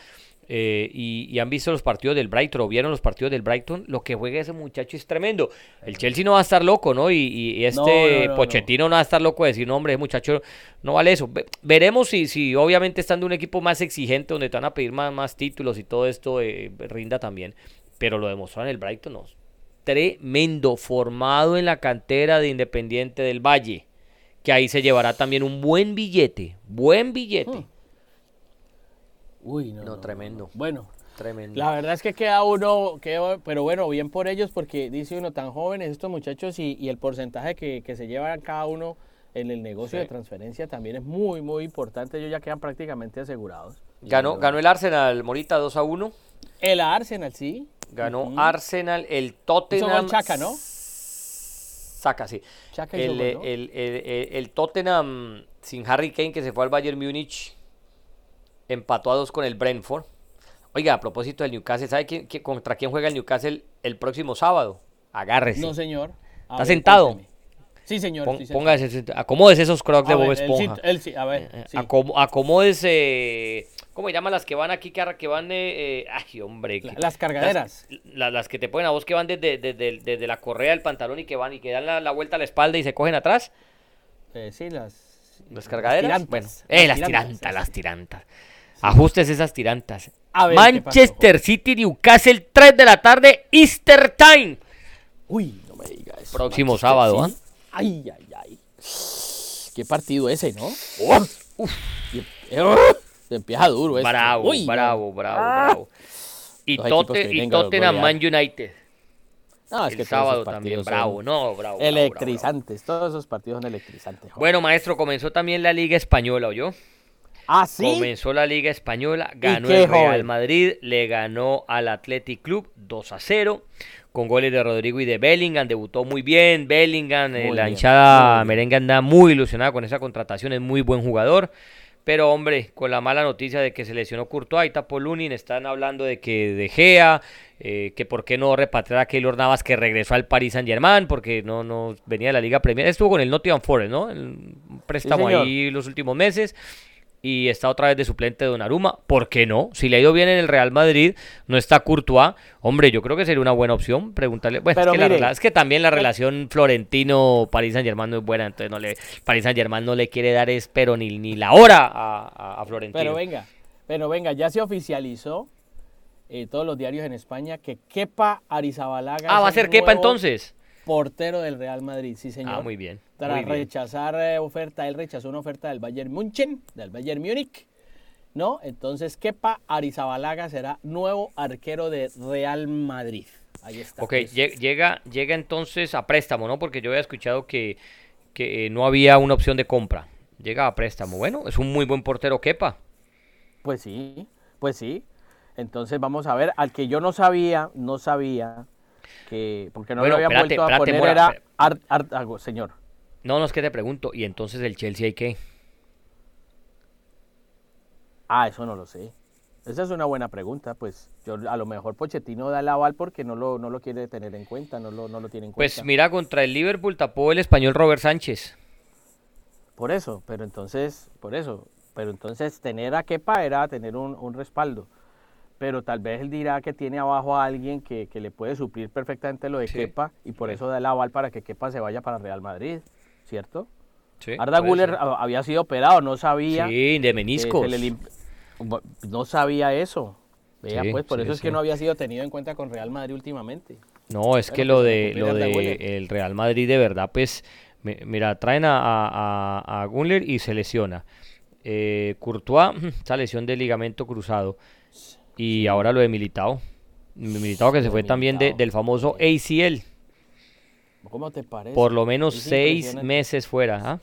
eh, y, y han visto los partidos del Brighton, o vieron los partidos del Brighton, lo que juega ese muchacho es tremendo. El Chelsea no va a estar loco, ¿no? Y, y- y este No, no, no, no. Pochettino no va a estar loco de decir, no, hombre, ese muchacho no vale eso. Ve- veremos si, si obviamente estando un equipo más exigente, donde te van a pedir más, más títulos y todo esto, eh, rinda también. Pero lo demostró en el Brighton, no. Tremendo, formado en la cantera de Independiente del Valle, que ahí se llevará también un buen billete, buen billete. Hmm. Uy, no, No, no, tremendo. Bueno, Tremendo. La verdad es que queda uno, queda- pero bueno, bien por ellos porque dice uno tan jóvenes estos muchachos y, y el porcentaje que, que se llevan cada uno en el negocio Sí. de transferencia también es muy, muy importante. Ellos ya quedan prácticamente asegurados. Ganó, ganó el Arsenal, Morita, 2 a 1. El Arsenal, sí. Ganó. Arsenal, el Tottenham. gol Chaka, ¿no? Saca, sí. Eh, el- el- el- el Tottenham sin Harry Kane que se fue al Bayern Múnich empató a dos con el Brentford. Oiga, a propósito del Newcastle, ¿sabe quién- quién- contra quién juega el Newcastle el próximo sábado? Agárrese. No, señor. A ¿Está ver, sentado? Sí, señor. Pon- sí, señor. póngase, acomódese esos crocs de Bob ver, Esponja. él sí, a ver, Eh, sí. acom- acomódese. ¿Cómo se llaman las que van aquí? Que, van. eh, eh, ay, hombre. Que- las cargaderas. la- las que te ponen a vos que van desde, desde, desde la correa del pantalón y que van y que dan la, la vuelta a la espalda y se cogen atrás. Eh, sí, las... Las cargaderas. tirantas, bueno, las eh, las tirantas, tirantas, sí, las sí. tirantas. Ajustes esas tirantas. A ver, ¿qué pasó, Manchester City, Newcastle, 3 de la tarde, Easter Time. Uy, no me digas. eso. Próximo Manchester sábado, ¿ah? City. Ay, ay, ay. Qué partido ese, ¿no? Uf. Y- eh, Se empieza duro esto. Bravo, Uy, no. bravo, bravo, Ah. bravo. Y, que y vienen a Tottenham. Man United. No, es el que sábado también. Bravo, no, bravo. bravo, bravo, Electrizantes. Todos esos partidos son electrizantes. joder. Bueno, maestro, comenzó también la Liga Española, ¿oyó? ¿Ah, sí? Comenzó la Liga Española, ganó el Real joven? Madrid, le ganó al Athletic Club 2 a 0, con goles de Rodrigo y de Bellingham, debutó muy bien, Bellingham, eh, Muy la bien, hinchada muy bien. merengue anda muy ilusionada con esa contratación, es muy buen jugador. Pero hombre, con la mala noticia de que se lesionó Courtois y tapó Lunin, están hablando de que De Gea, eh, que por qué no repatriar a Keylor Navas que regresó al Paris Saint Germain, porque no, no venía de la Liga Premier. Estuvo con el Nottingham Forest, ¿no? El préstamo ahí los últimos meses y está otra vez de suplente de Donnarumma. ¿Por qué no? Si le ha ido bien en el Real Madrid, no está Courtois. Hombre, yo creo que sería una buena opción preguntarle. Bueno, es, que también la relación Florentino-Paris Saint-Germain no es buena, entonces no le, Paris Saint-Germain no le quiere dar espero ni, ni la hora a, Florentino. Pero venga, pero venga, ya se oficializó eh, todos los diarios en España que Kepa Arizabalaga. Ah, va a ser Kepa entonces portero del Real Madrid, sí señor. Ah, muy bien. Tras rechazar eh, oferta, él rechazó una oferta del Bayern München, del Bayern Múnich, ¿no? Entonces Kepa Arizabalaga será nuevo arquero de Real Madrid. Ahí está. Ok, llega, llega entonces a préstamo, ¿no? Porque yo había escuchado que, que eh, no había una opción de compra. Llega a préstamo. Bueno, es un muy buen portero Kepa. Pues sí, pues sí. Entonces vamos a ver, al que yo no sabía, no sabía que porque no lo habían vuelto a poner era algo, señor. No, no es que te pregunto, ¿y entonces el Chelsea hay qué? Ah, eso no lo sé. Esa es una buena pregunta, pues yo a lo mejor Pochettino da el aval porque no lo, no lo quiere tener en cuenta, no lo, no lo tiene en pues cuenta. Pues mira, contra el Liverpool tapó el español Robert Sánchez. Por eso, pero entonces, por eso, pero entonces tener a Kepa era tener un, un respaldo pero tal vez él dirá que tiene abajo a alguien que, le puede suplir perfectamente lo de Kepa y por eso da el aval para que Kepa se vaya para Real Madrid, ¿cierto? Sí, Arda Guller había sido operado, no sabía. Sí, de meniscos. no sabía eso. Vea, pues por eso es que no había sido tenido en cuenta con Real Madrid últimamente. No, es que lo de lo de el Real Madrid de verdad, pues, mira, traen a, a, a Guller y se lesiona. Eh, Courtois, esa lesión de ligamento cruzado. Y ahora lo de Militao. Militao que se fue también del famoso ACL. ¿Cómo te parece? Por lo menos seis meses fuera. ¿ah?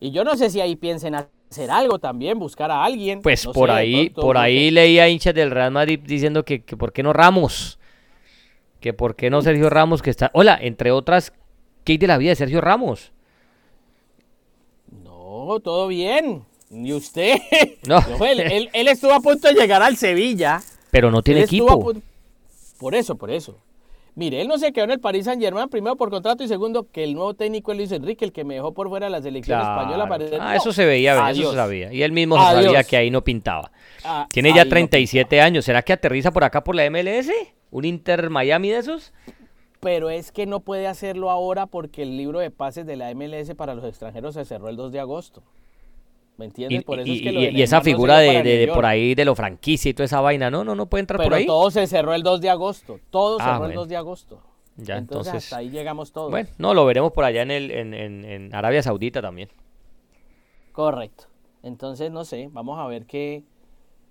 Y yo no sé si ahí piensen hacer algo también, buscar a alguien. Pues por ahí, por ahí leía hinchas del Real Madrid diciendo que, que por qué no Ramos. Que por qué no Sergio Ramos que está. Hola, entre otras, ¿qué hay de la vida de Sergio Ramos? No, todo bien. ¿Y usted? No. él, estuvo a punto de llegar al Sevilla. Pero no tiene equipo. Por eso, por eso. Mire, él no se quedó en el Paris Saint Germain, primero por contrato y segundo que el nuevo técnico es Luis Enrique, el que me dejó por fuera de la selección española. Para... Ah, eso se veía, eso se sabía. Y él mismo sabía que ahí no pintaba. Ah, tiene ya 37 años. ¿Será que aterriza por acá por la MLS? ¿Un Inter Miami de esos? Pero es que no puede hacerlo ahora porque el libro de pases de la MLS para los extranjeros se cerró el 2 de agosto. ¿Me entiendes? Por eso y, es que y esa figura de, por ahí de lo franquicia y toda esa vaina, no, no, no puede entrar por ahí. todo se cerró el 2 de agosto. Todo ah, cerró el 2 de agosto. Ya, entonces, hasta ahí llegamos todos. Bueno, no, lo veremos por allá en, el, en, en, Arabia Saudita también. Correcto. Entonces, no sé, vamos a ver qué,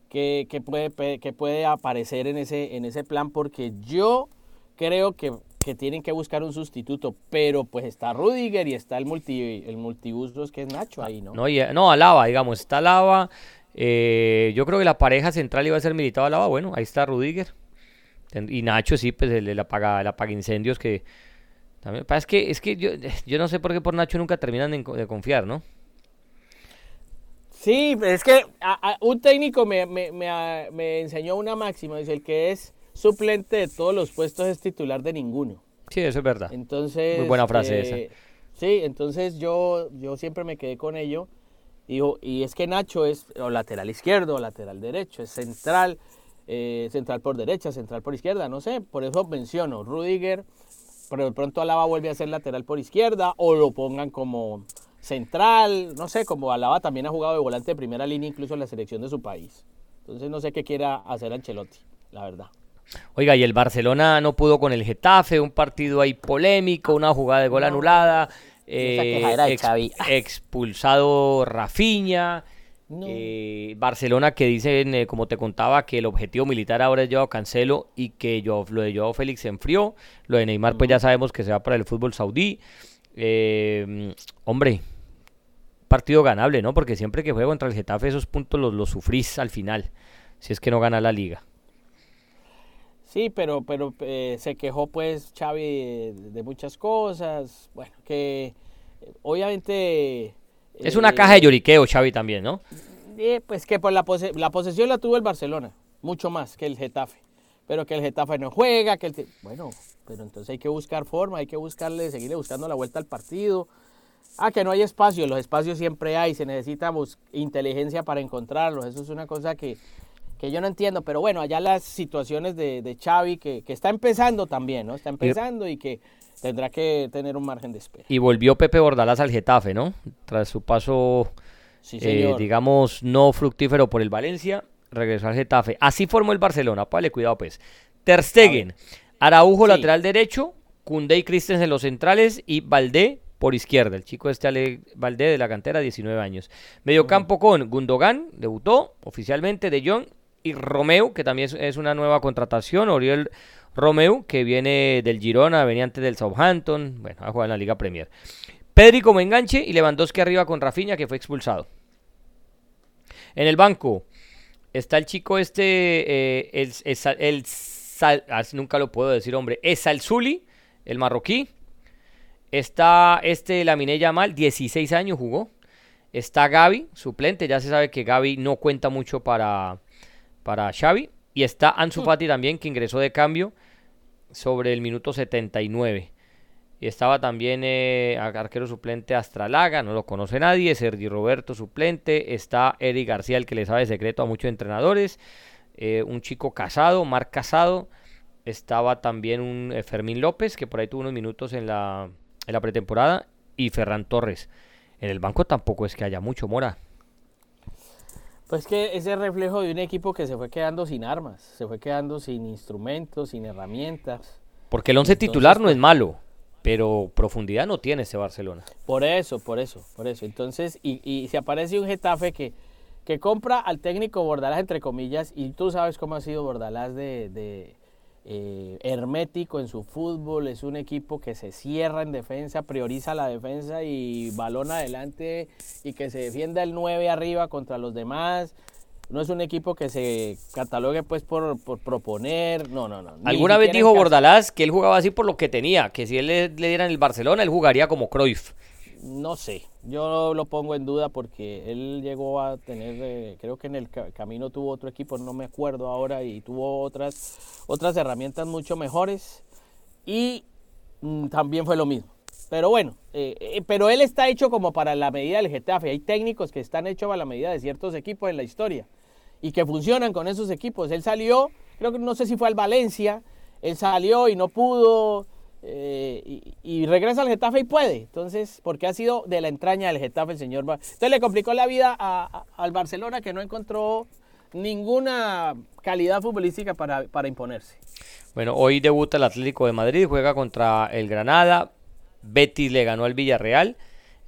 qué, qué puede, qué puede aparecer en ese, en ese plan, porque yo creo que que tienen que buscar un sustituto, pero pues está Rudiger y está el multi el multiusos que es Nacho ahí, ¿no? No, no Alaba, digamos, está Alaba. Eh, yo creo que la pareja central iba a ser militado Alaba, bueno, ahí está Rudiger. Y Nacho sí, pues el, apaga, el apaga incendios que también es que es que yo, yo no sé por qué por Nacho nunca terminan de, confiar, ¿no? Sí, es que un técnico me, me, me, me enseñó una máxima, dice el que es suplente de todos los puestos es titular de ninguno. Sí, eso es verdad. Entonces, Muy buena frase eh, esa. Sí, entonces yo, yo siempre me quedé con ello. Digo, y es que Nacho es o lateral izquierdo o lateral derecho, es central, eh, central por derecha, central por izquierda, no sé, por eso menciono Rudiger, pero de pronto Alaba vuelve a ser lateral por izquierda o lo pongan como central, no sé, como Alaba también ha jugado de volante de primera línea incluso en la selección de su país. Entonces no sé qué quiera hacer Ancelotti, la verdad. Oiga, y el Barcelona no pudo con el Getafe, un partido ahí polémico, una jugada de gol anulada, eh, expulsado Rafinha. Eh, Barcelona que dice, eh, como te contaba, que el objetivo militar ahora es Joao Cancelo y que yo, lo de Joao Félix se enfrió. Lo de Neymar, pues ya sabemos que se va para el fútbol saudí. hombre, partido ganable, ¿no? Porque siempre que juega contra el Getafe, esos puntos los, los sufrís al final, si es que no gana la liga. Sí, pero, pero eh, se quejó pues Xavi de, muchas cosas. Bueno, que eh, obviamente Es una caja de lloriqueo, Xavi, también, ¿no? Eh, pues que por la, la posesión la tuvo el Barcelona, mucho más que el Getafe. Pero que el Getafe no juega, que el... Bueno, pero entonces hay que buscar forma, hay que buscarle, seguirle buscando la vuelta al partido. Ah, que no hay espacio, los espacios siempre hay, se necesita inteligencia para encontrarlos. Eso es una cosa que, que yo no entiendo, pero bueno, allá las situaciones de, de Xavi, que, que, está empezando también, ¿no? Está empezando y que tendrá que tener un margen de espera. Y volvió Pepe Bordalás al Getafe, ¿no? Tras su paso, eh, digamos, no fructífero por el Valencia, regresó al Getafe. Así formó el Barcelona, vale, cuidado pues. Ter Stegen, Araujo lateral derecho, Koundé y Christensen los centrales y Valdé por izquierda. El chico este Ale Valdé de la cantera, 19 años. Mediocampo con Gundogan, debutó oficialmente, De Jong y Romeo, que también es, una nueva contratación. Oriol Romeo, que viene del Girona, venía antes del Southampton. Bueno, a jugar en la Liga Premier. Pedri como enganche y Lewandowski arriba con Rafinha, que fue expulsado. En el banco está el chico este, eh, el, el, ah, nunca lo puedo decir, hombre, es Zuli, el marroquí. Está este Lamine Yamal, 16 años jugó. Está Gaby, suplente. Ya se sabe que Gaby no cuenta mucho para, para Xavi. Y está Ansu. Fati también, que ingresó de cambio sobre el minuto 79. Y estaba también eh, arquero suplente Astralaga, no lo conoce nadie. Sergi Roberto suplente. Está Eric García, el que le sabe secreto a muchos entrenadores. Eh, un chico casado, Mar Casado. Estaba también un eh, Fermín López, que por ahí tuvo unos minutos en la, en la pretemporada, y Ferran Torres. En el banco tampoco es que haya mucho, Mora. Pues que ese reflejo de un equipo que se fue quedando sin armas, se fue quedando sin instrumentos, sin herramientas. Porque el once titular no es pues malo, pero profundidad no tiene ese Barcelona. Por eso, por eso, por eso. Entonces, y, y se aparece un Getafe que, que compra al técnico Bordalás, entre comillas, y tú sabes cómo ha sido Bordalás de eh, hermético en su fútbol, es un equipo que se cierra en defensa, prioriza la defensa y balón adelante y que se defienda el 9 arriba contra los demás. No es un equipo que se catalogue pues por, proponer, no, no, no. Alguna vez dijo Bordalás que él jugaba así por lo que tenía, que si él le, le diera en el Barcelona, él jugaría como Cruyff no sé, yo lo pongo en duda porque él llegó a tener, eh, creo que en el camino tuvo otro equipo, no me acuerdo ahora, y tuvo otras, otras herramientas mucho mejores y mm, también fue lo mismo. Pero bueno, eh, eh, pero él está hecho como para la medida del Getafe. Hay técnicos que están hechos a la medida de ciertos equipos en la historia y que funcionan con esos equipos. Él salió, creo que no sé si fue al Valencia, él salió y no pudo, eh, y, regresa al Getafe y puede. Entonces, porque ha sido de la entraña del Getafe el señor. Entonces le complicó la vida al Barcelona que no encontró ninguna calidad futbolística para, para imponerse. Bueno, hoy debuta el Atlético de Madrid, juega contra el Granada. Betis le ganó al Villarreal.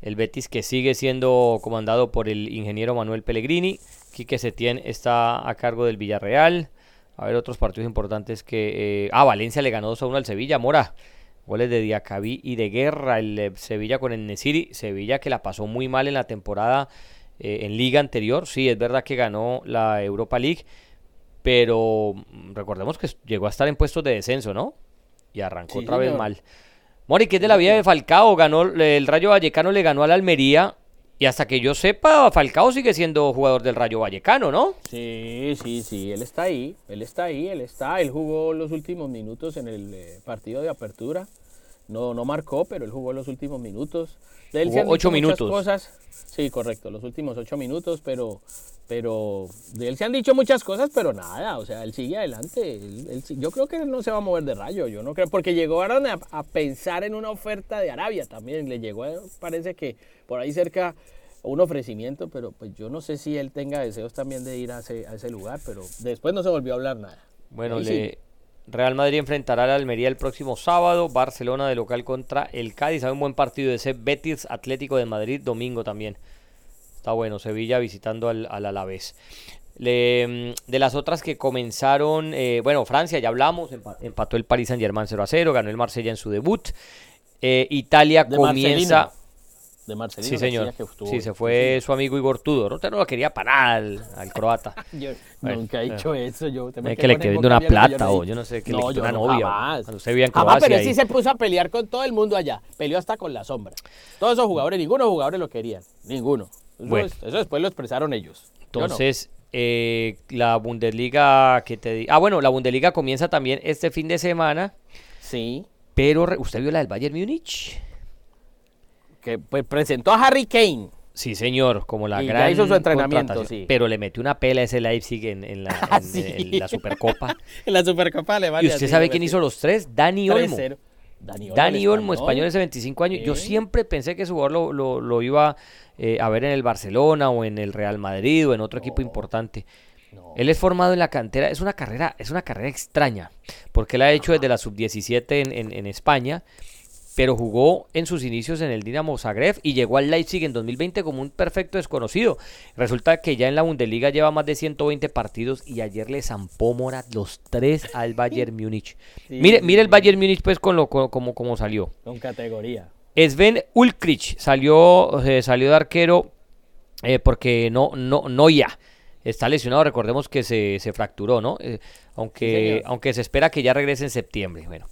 El Betis que sigue siendo comandado por el ingeniero Manuel Pellegrini. Quique Setién está a cargo del Villarreal. A ver, otros partidos importantes que... Eh, ah, Valencia le ganó 2 a 1 al Sevilla. Mora, Goles de Diacabí y de Guerra, el Sevilla con el Nesiri. Sevilla que la pasó muy mal en la temporada eh, en liga anterior. Sí, es verdad que ganó la Europa League, pero mm, recordemos que llegó a estar en puestos de descenso, ¿no? Y arrancó otra vez mal. Mori, que es de la vida de Falcao, ganó el Rayo Vallecano le ganó al Almería y hasta que yo sepa, Falcao sigue siendo jugador del Rayo Vallecano, ¿no? Sí, sí, sí, él está ahí, él está ahí, él está, él jugó los últimos minutos en el eh, partido de apertura. No, no marcó, pero él jugó los últimos minutos. De él ocho minutos. Cosas. Sí, correcto, los últimos ocho minutos, pero, pero de él se han dicho muchas cosas, pero nada, o sea, él sigue adelante. yo creo que él no se va a mover de rayo, yo no creo, porque llegaron a, a pensar en una oferta de Arabia también, le llegó, parece que por ahí cerca un ofrecimiento, pero pues yo no sé si él tenga deseos también de ir a ese, a ese lugar, pero después no se volvió a hablar nada. Bueno, le, Real Madrid enfrentará al Almería el próximo sábado, Barcelona de local contra el Cádiz, hay un buen partido de ese Betis Atlético de Madrid domingo también. Está bueno, Sevilla visitando al, al Alavés. Mm, de las otras que comenzaron, eh, bueno, Francia ya hablamos, empató el Paris Saint Germain 0 a 0, ganó el Marsella en su debut. Eh, Italia comienza... de Marcelino Sí, señor. Que Sí, se fue su amigo Igor Tudor. Usted no lo quería para al, al croata. Yo Bueno, nunca he eh. dicho eso. Yo, me Es quedó que le quedó una plata o yo no sé, que no, le yo una no, novia. Jamás. Cuando usted vivía en Jamás, pero sí se puso a pelear con todo el mundo allá. Peleó hasta con la sombra. Todos esos jugadores, ninguno de los jugadores lo querían. Ninguno. Eso, Bueno. es- eso después lo expresaron ellos. No. Entonces, eh, la Bundesliga que te Ah, bueno, la Bundesliga comienza también este fin de semana. Sí. Pero, ¿usted vio la del Bayern Múnich? Que pues, presentó a Harry Kane. Sí, señor, como la Y ya gran hizo su entrenamiento, sí. Pero le metió una pela a ese Leipzig en, en la, Ah, en- sí. en la Supercopa. En la Supercopa de ¿Y usted sabe quién hizo los tres? Dani Olmo. 3-0. Dani Olmo. Dani el Olmo, español, ese 25 años. Yo siempre pensé que ese jugador lo, lo- lo iba eh, a ver en el Barcelona o en el Real Madrid o en otro equipo importante. No. Él es formado en la cantera, es una carrera, es una carrera extraña, porque él ha hecho desde la sub-17 en, en- en España, pero jugó en sus inicios en el Dinamo Zagreb y llegó al Leipzig en 2020 como un perfecto desconocido. Resulta que ya en la Bundesliga lleva más de 120 partidos y ayer le zampó Mora los tres al Bayern Múnich. Sí, mire, mire el. Bayern Múnich pues con lo co- como, como salió. Con categoría. Sven Ulkrich salió, eh, salió de arquero eh, porque no, no, no ya. Está lesionado, recordemos que se, se fracturó, ¿no? Eh, aunque, aunque se espera que ya regrese en septiembre. Bueno,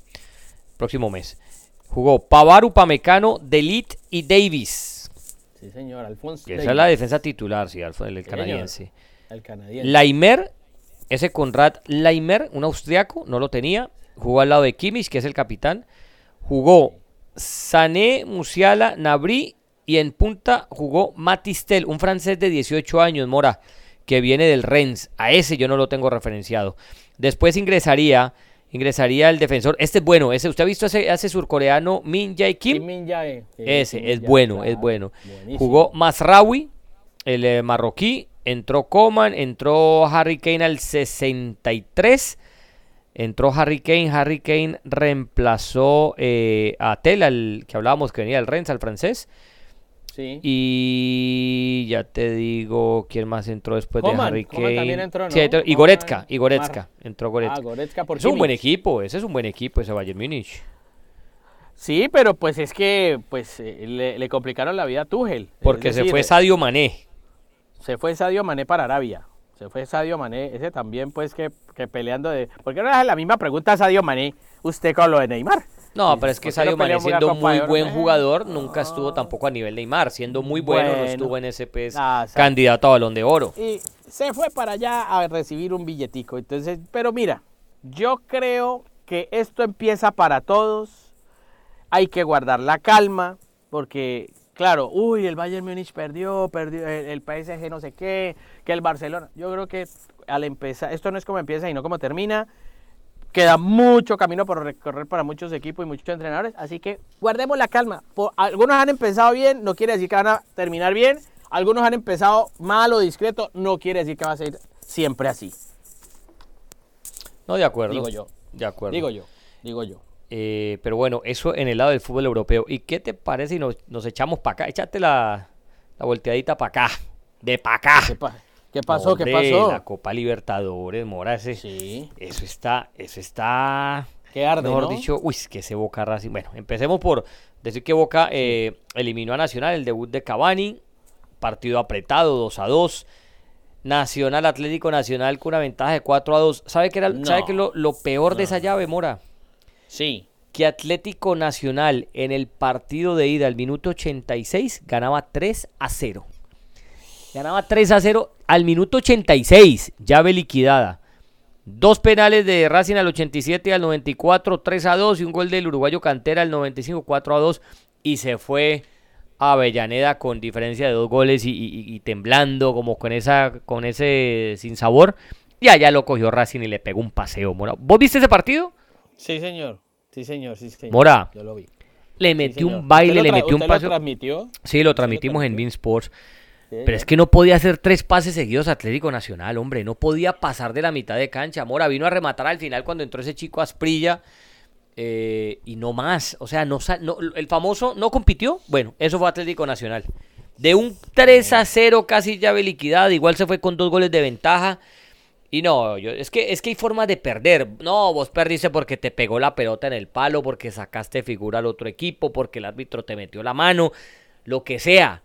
próximo mes. Jugó Pavar, Upamecano, Delit y Davis. Sí, señor. Alfonso. Esa es la defensa titular, sí, Alfo- el canadiense. El canadiense. Laimer, ese Conrad Laimer, un austriaco, no lo tenía. Jugó al lado de Kimmich, que es el capitán. Jugó Sané, Musiala, Nabri y en punta jugó Matistel, un francés de 18 años, Mora, que viene del Rennes. A ese yo no lo tengo referenciado. Después ingresaría, ingresaría el defensor. Este es bueno, ese, ¿usted ha visto ese, ese surcoreano Min Jae Kim? Min-jae. Sí, Ese es bueno, es bueno. Buenísimo. Jugó Masraoui, el eh, marroquí, entró Coman, entró Harry Kane al 63. Entró Harry Kane, Harry Kane reemplazó eh, a Tel, al que hablábamos que venía del Rennes, al francés. Sí. Y ya te digo, ¿quién más entró después de Harry Coman Kane? también entró, Sí, ¿no? entró- y Goretzka, y Goretzka, Mar- entró Goretzka. Ah, Goretzka por es un buen equipo, ese es un buen equipo, ese Bayern Múnich. Sí, pero pues es que pues eh, le, le complicaron la vida a Tuchel. Porque se fue Sadio Mané. se fue Sadio Mané para Arabia. Se fue Sadio Mané, ese también pues que, que peleando de... ¿Por qué no le hace la misma pregunta a Sadio Mané usted con lo de Neymar? No, pero es que ¿por qué Sadio Mané siendo muy buen jugador nunca no. estuvo tampoco a nivel Neymar, siendo muy bueno, no estuvo en ese pues, Ah, candidato a Balón de Oro. Y se fue para allá a recibir un billetico. Entonces, pero mira, yo creo que esto empieza para todos. Hay que guardar la calma, porque, claro, uy, el Bayern Múnich perdió, perdió el, el PSG no sé qué, que el Barcelona. Yo creo que al empezar, esto no es como empieza y no como termina. Queda mucho camino por recorrer para muchos equipos y muchos entrenadores, así que guardemos la calma. Por- algunos han empezado bien, no quiere decir que van a terminar bien. Algunos han empezado mal o discreto, no quiere decir que va a ser siempre así. No, de acuerdo. Digo yo. De acuerdo. Digo yo, digo yo. Eh, pero bueno, eso en el lado del fútbol europeo. ¿Y qué te parece si nos, nos echamos para acá? Échate la, la volteadita para acá. De para acá. ¿Qué, pa- qué pasó? Hombre, ¿Qué pasó? La Copa Libertadores, Mora, ese- Sí, Eso está, eso está... qué arde, Mejor ¿no? dicho, uy, que ese Boca Racing. Bueno, empecemos por decir que Boca eh, eliminó a Nacional, el debut de Cavani, partido apretado, 2 a 2. Nacional, Atlético Nacional con una ventaja de 4 a 2. ¿Sabe qué, era, ¿sabe No. es lo, lo peor de esa llave, Mora? Sí. Que Atlético Nacional en el partido de ida al minuto 86 ganaba 3 a 0. Ganaba 3 a 0 al minuto 86, llave liquidada. Dos penales de Racing al 87 y al 94, 3 a 2 y un gol del uruguayo Cantera al 95, 4 a 2 y se fue a Avellaneda con diferencia de dos goles y, y- y temblando como con esa con ese sin sabor y allá lo cogió Racing y le pegó un paseo, Mora. ¿Vos viste ese partido? Sí, señor. Sí, señor. Sí, señor. Mora. Yo lo vi. Le Sí, metió señor. un baile, ¿Usted le lo metió un usted lo paseo. transmitió? Sí, lo transmitimos en transmitió? Bean Sports. Pero es que no podía hacer tres pases seguidos Atlético Nacional, hombre. No podía pasar de la mitad de cancha. Mora vino a rematar al final cuando entró ese chico Asprilla. eh, y no más. O sea, no, no- el famoso no compitió. Bueno, eso fue Atlético Nacional. De un 3 a 0 casi llave liquidada. Igual se fue con dos goles de ventaja. Y no, yo, es, que, es que hay formas de perder. No, vos perdiste porque te pegó la pelota en el palo, porque sacaste figura al otro equipo, porque el árbitro te metió la mano. lo que sea.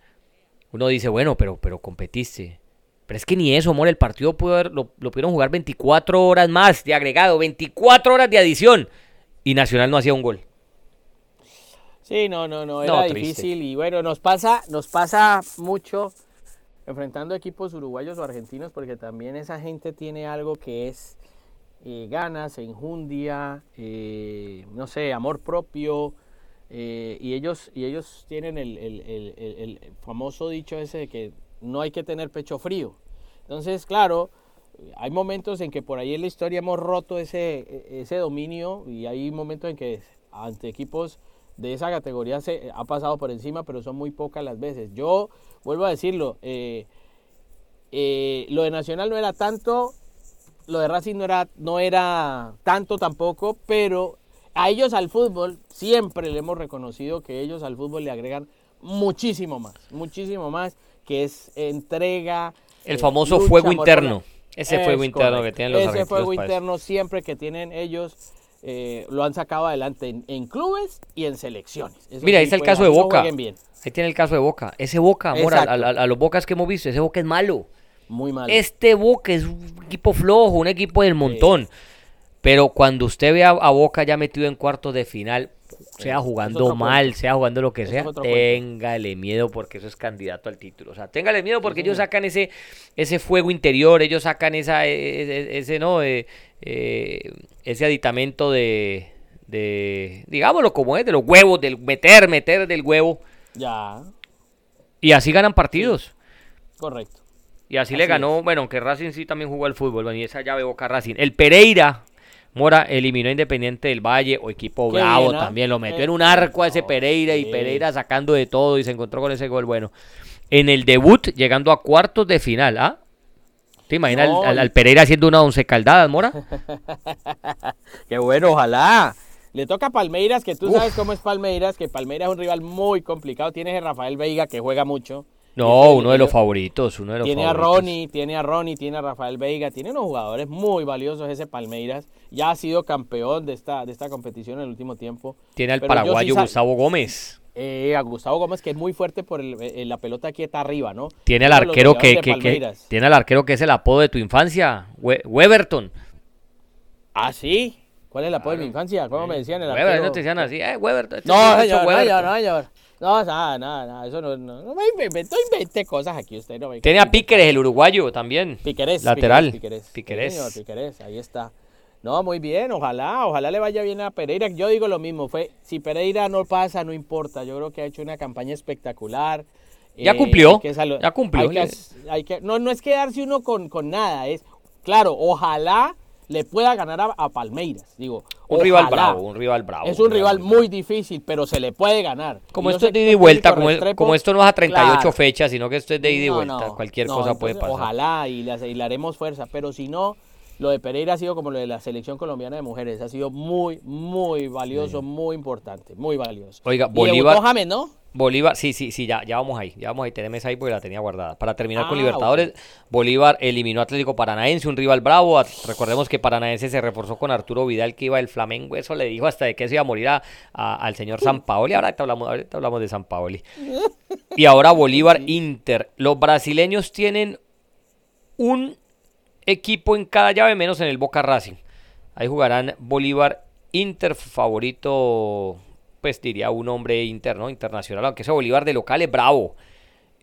Uno dice, bueno, pero, pero competiste. Pero es que ni eso, amor, el partido pudo haber, lo, lo pudieron jugar 24 horas más de agregado, 24 horas de adición. Y Nacional no hacía un gol. Sí, no, no, no, era difícil y bueno, nos pasa, nos pasa mucho enfrentando equipos uruguayos o argentinos porque también esa gente tiene algo que es eh, ganas, enjundia, eh, no sé, amor propio eh, y ellos y ellos tienen el, el, el, famoso dicho ese de que no hay que tener pecho frío. Entonces, claro, hay momentos en que por ahí en la historia hemos roto ese, ese dominio y hay momentos en que ante equipos de esa categoría se ha pasado por encima, pero son muy pocas las veces. Yo vuelvo a decirlo, eh, eh, lo de Nacional no era tanto, lo de Racing no era, no era tanto tampoco, pero a ellos al fútbol siempre le hemos reconocido que ellos al fútbol le agregan muchísimo más, muchísimo más, que es entrega. El eh, famoso fuego interno. Ese fuego interno que tienen los Ese fuego interno siempre que tienen ellos eh, lo han sacado adelante en, clubes y en selecciones. Mira, ahí está el caso de Boca. Ahí tiene el caso de Boca. Ese Boca, amor, a, los Bocas que hemos visto, ese Boca es malo. Muy malo. Este Boca es un equipo flojo, un equipo del montón. Pero cuando usted ve a, Boca ya metido en cuartos de final, sea jugando mal, sea jugando lo que sea, téngale miedo porque eso es candidato al título. O sea, téngale miedo porque ellos sacan ese, ese fuego interior, ellos sacan esa, e, e, e, ese, no, eh, eh, ese aditamento de, de, digámoslo como es, de los huevos, del meter, meter del huevo. Ya. Y así ganan partidos. Correcto. Y así, le ganó, bueno, aunque Racing sí también jugó al fútbol, y esa llave Boca Racing. El Pereira, Mora eliminó a Independiente del Valle o equipo bravo también. Lo metió en un arco a ese Pereira y Pereira sacando de todo y se encontró con ese gol bueno. En el debut, llegando a cuartos de final, ¿ah? ¿Te imaginas al, Pereira haciendo una once caldadas, Mora? Qué bueno, ojalá. Le toca a Palmeiras, que tú sabes cómo es Palmeiras, que Palmeiras es un rival muy complicado. Tienes a Rafael Veiga, que juega mucho. No, uno de los favoritos, uno de los tiene a Ronnie, tiene a Ronnie, tiene a Rafael Veiga, tiene unos jugadores muy valiosos ese Palmeiras. Ya ha sido campeón de esta, de esta competición en el último tiempo. Tiene al paraguayo Gustavo Gómez. Eh, a Gustavo Gómez que es muy fuerte por eh, la pelota quieta arriba, ¿no? Tiene al arquero que, tiene al arquero que es el apodo de tu infancia, Weberton. Ah, sí. ¿Cuál es el apodo de mi infancia? ¿Cómo me decían el arquero? Weberton te decían así, eh, Weberton. No, señor, no, señor, no, señor. No, nada, nada, nada. Eso no, no, no me inventó, inventé cosas aquí usted. No me Tiene a Píqueres, el uruguayo también. Píqueres. Lateral. Píqueres. Píqueres. ahí está. No, muy bien, ojalá, ojalá le vaya bien a Pereira. Yo digo lo mismo, fue, si Pereira no pasa, no importa. Yo creo que ha hecho una campaña espectacular. Ya cumplió, ya cumplió. Hay que, no, no es quedarse uno con, con nada, es, claro, ojalá le pueda ganar a, Palmeiras. Digo, un rival bravo, un rival bravo. Es un, rival, muy difícil, pero se le puede ganar. Como esto es de ida y vuelta, como, esto no es a 38 fechas, sino que esto es de ida y vuelta, cualquier cosa puede pasar. Ojalá y le, y le haremos fuerza, pero si no, lo de Pereira ha sido como lo de la selección colombiana de mujeres, ha sido muy, muy valioso, muy importante, muy valioso. Oiga, Bolívar. James, ¿no? Bolívar, sí, sí, sí, ya, ya vamos ahí, ya vamos ahí, tenemos ahí porque la tenía guardada. Para terminar con ah, Libertadores, Bolívar eliminó a Atlético Paranaense, un rival bravo. Recordemos que Paranaense se reforzó con Arturo Vidal, que iba el Flamengo, eso le dijo hasta de que se iba a morir al señor San Paoli. Ahora hablamos, ahorita hablamos de San Paoli. Y ahora Bolívar Inter. Los brasileños tienen un equipo en cada llave, menos en el Boca Racing. Ahí jugarán Bolívar Inter, favorito pues diría un hombre interno, internacional, aunque ese Bolívar de local es bravo.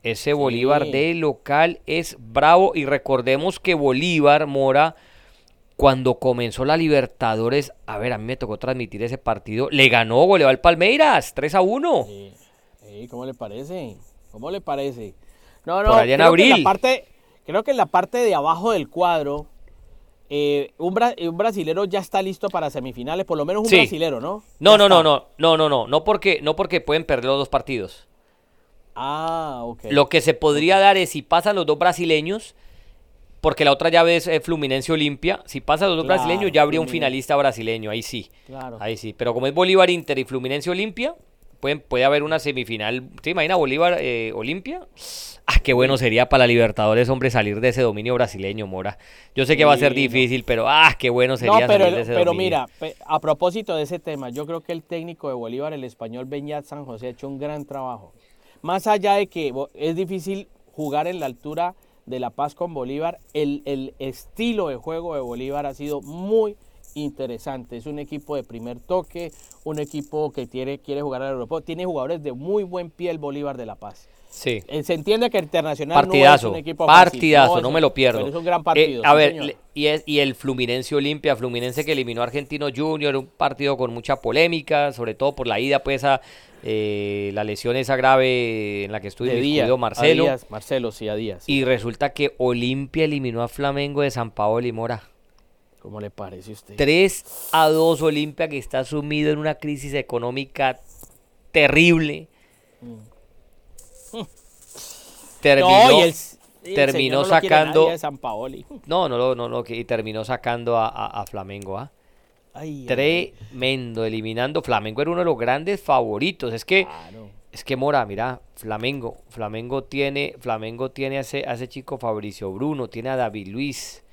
Ese Bolívar de local es bravo y recordemos que Bolívar Mora cuando comenzó la Libertadores, a ver, a mí me tocó transmitir ese partido, le ganó Bolívar Palmeiras 3 a 1. ¿Cómo le parece? ¿Cómo le parece? No, no, Por allá en abril. la parte, creo que en la parte de abajo del cuadro eh, un, un, brasilero ya está listo para semifinales, por lo menos un brasilero, ¿no? No, no, no, no, no, no, no, no porque, no porque pueden perder los dos partidos. Ah, ok. Lo que se podría dar es si pasan los dos brasileños, porque la otra llave es eh, Fluminense Olimpia, si pasan los dos brasileños ya habría un finalista brasileño, ahí sí. Claro. Ahí sí, pero como es Bolívar Inter y Fluminense Olimpia, pueden, puede haber una semifinal. ¿Te imaginas Bolívar eh, Olimpia? Ah, qué bueno sería para la Libertadores, hombre, salir de ese dominio brasileño, Mora. Yo sé que va a ser difícil, pero ah, qué bueno sería pero, salir de ese pero mira, a propósito de ese tema, yo creo que el técnico de Bolívar, el español Beñat San José, ha hecho un gran trabajo. más allá de que es difícil jugar en la altura de La Paz con Bolívar, el, el estilo de juego de Bolívar ha sido muy interesante. Es un equipo de primer toque, un equipo que quiere, quiere jugar al Europa. Tiene jugadores de muy buen pie el Bolívar de La Paz. Sí. Eh, Se entiende que el Internacional partidazo, no es un equipo partidazo, no, me lo pierdo. pero es un gran partido. Eh, a sí, ver, señor. y, es- y el Fluminense Olimpia, Fluminense que eliminó a Argentino Junior, un partido con mucha polémica, sobre todo por la ida, pues, a eh, la lesión esa grave en la que estuvo Díaz, Marcelo. a Díaz, Marcelo, sí, a Díaz. Y resulta que Olimpia eliminó a Flamengo de San Paolo y Mora. ¿Cómo le parece a usted? 3 a 2 Olimpia que está sumido en una crisis económica terrible. Terminó, no, y el, y el terminó señor no lo quiere sacando- nadie de San Paoli. no, no, no, no, no, que- y terminó sacando a, a- a Flamengo, ¿ah? Ay, Tremendo, eliminando. Flamengo era uno de los grandes favoritos. Es que, claro. es que Mora, mira, Flamengo, Flamengo tiene, Flamengo tiene a ese, a ese chico Fabricio Bruno, tiene a David Luis,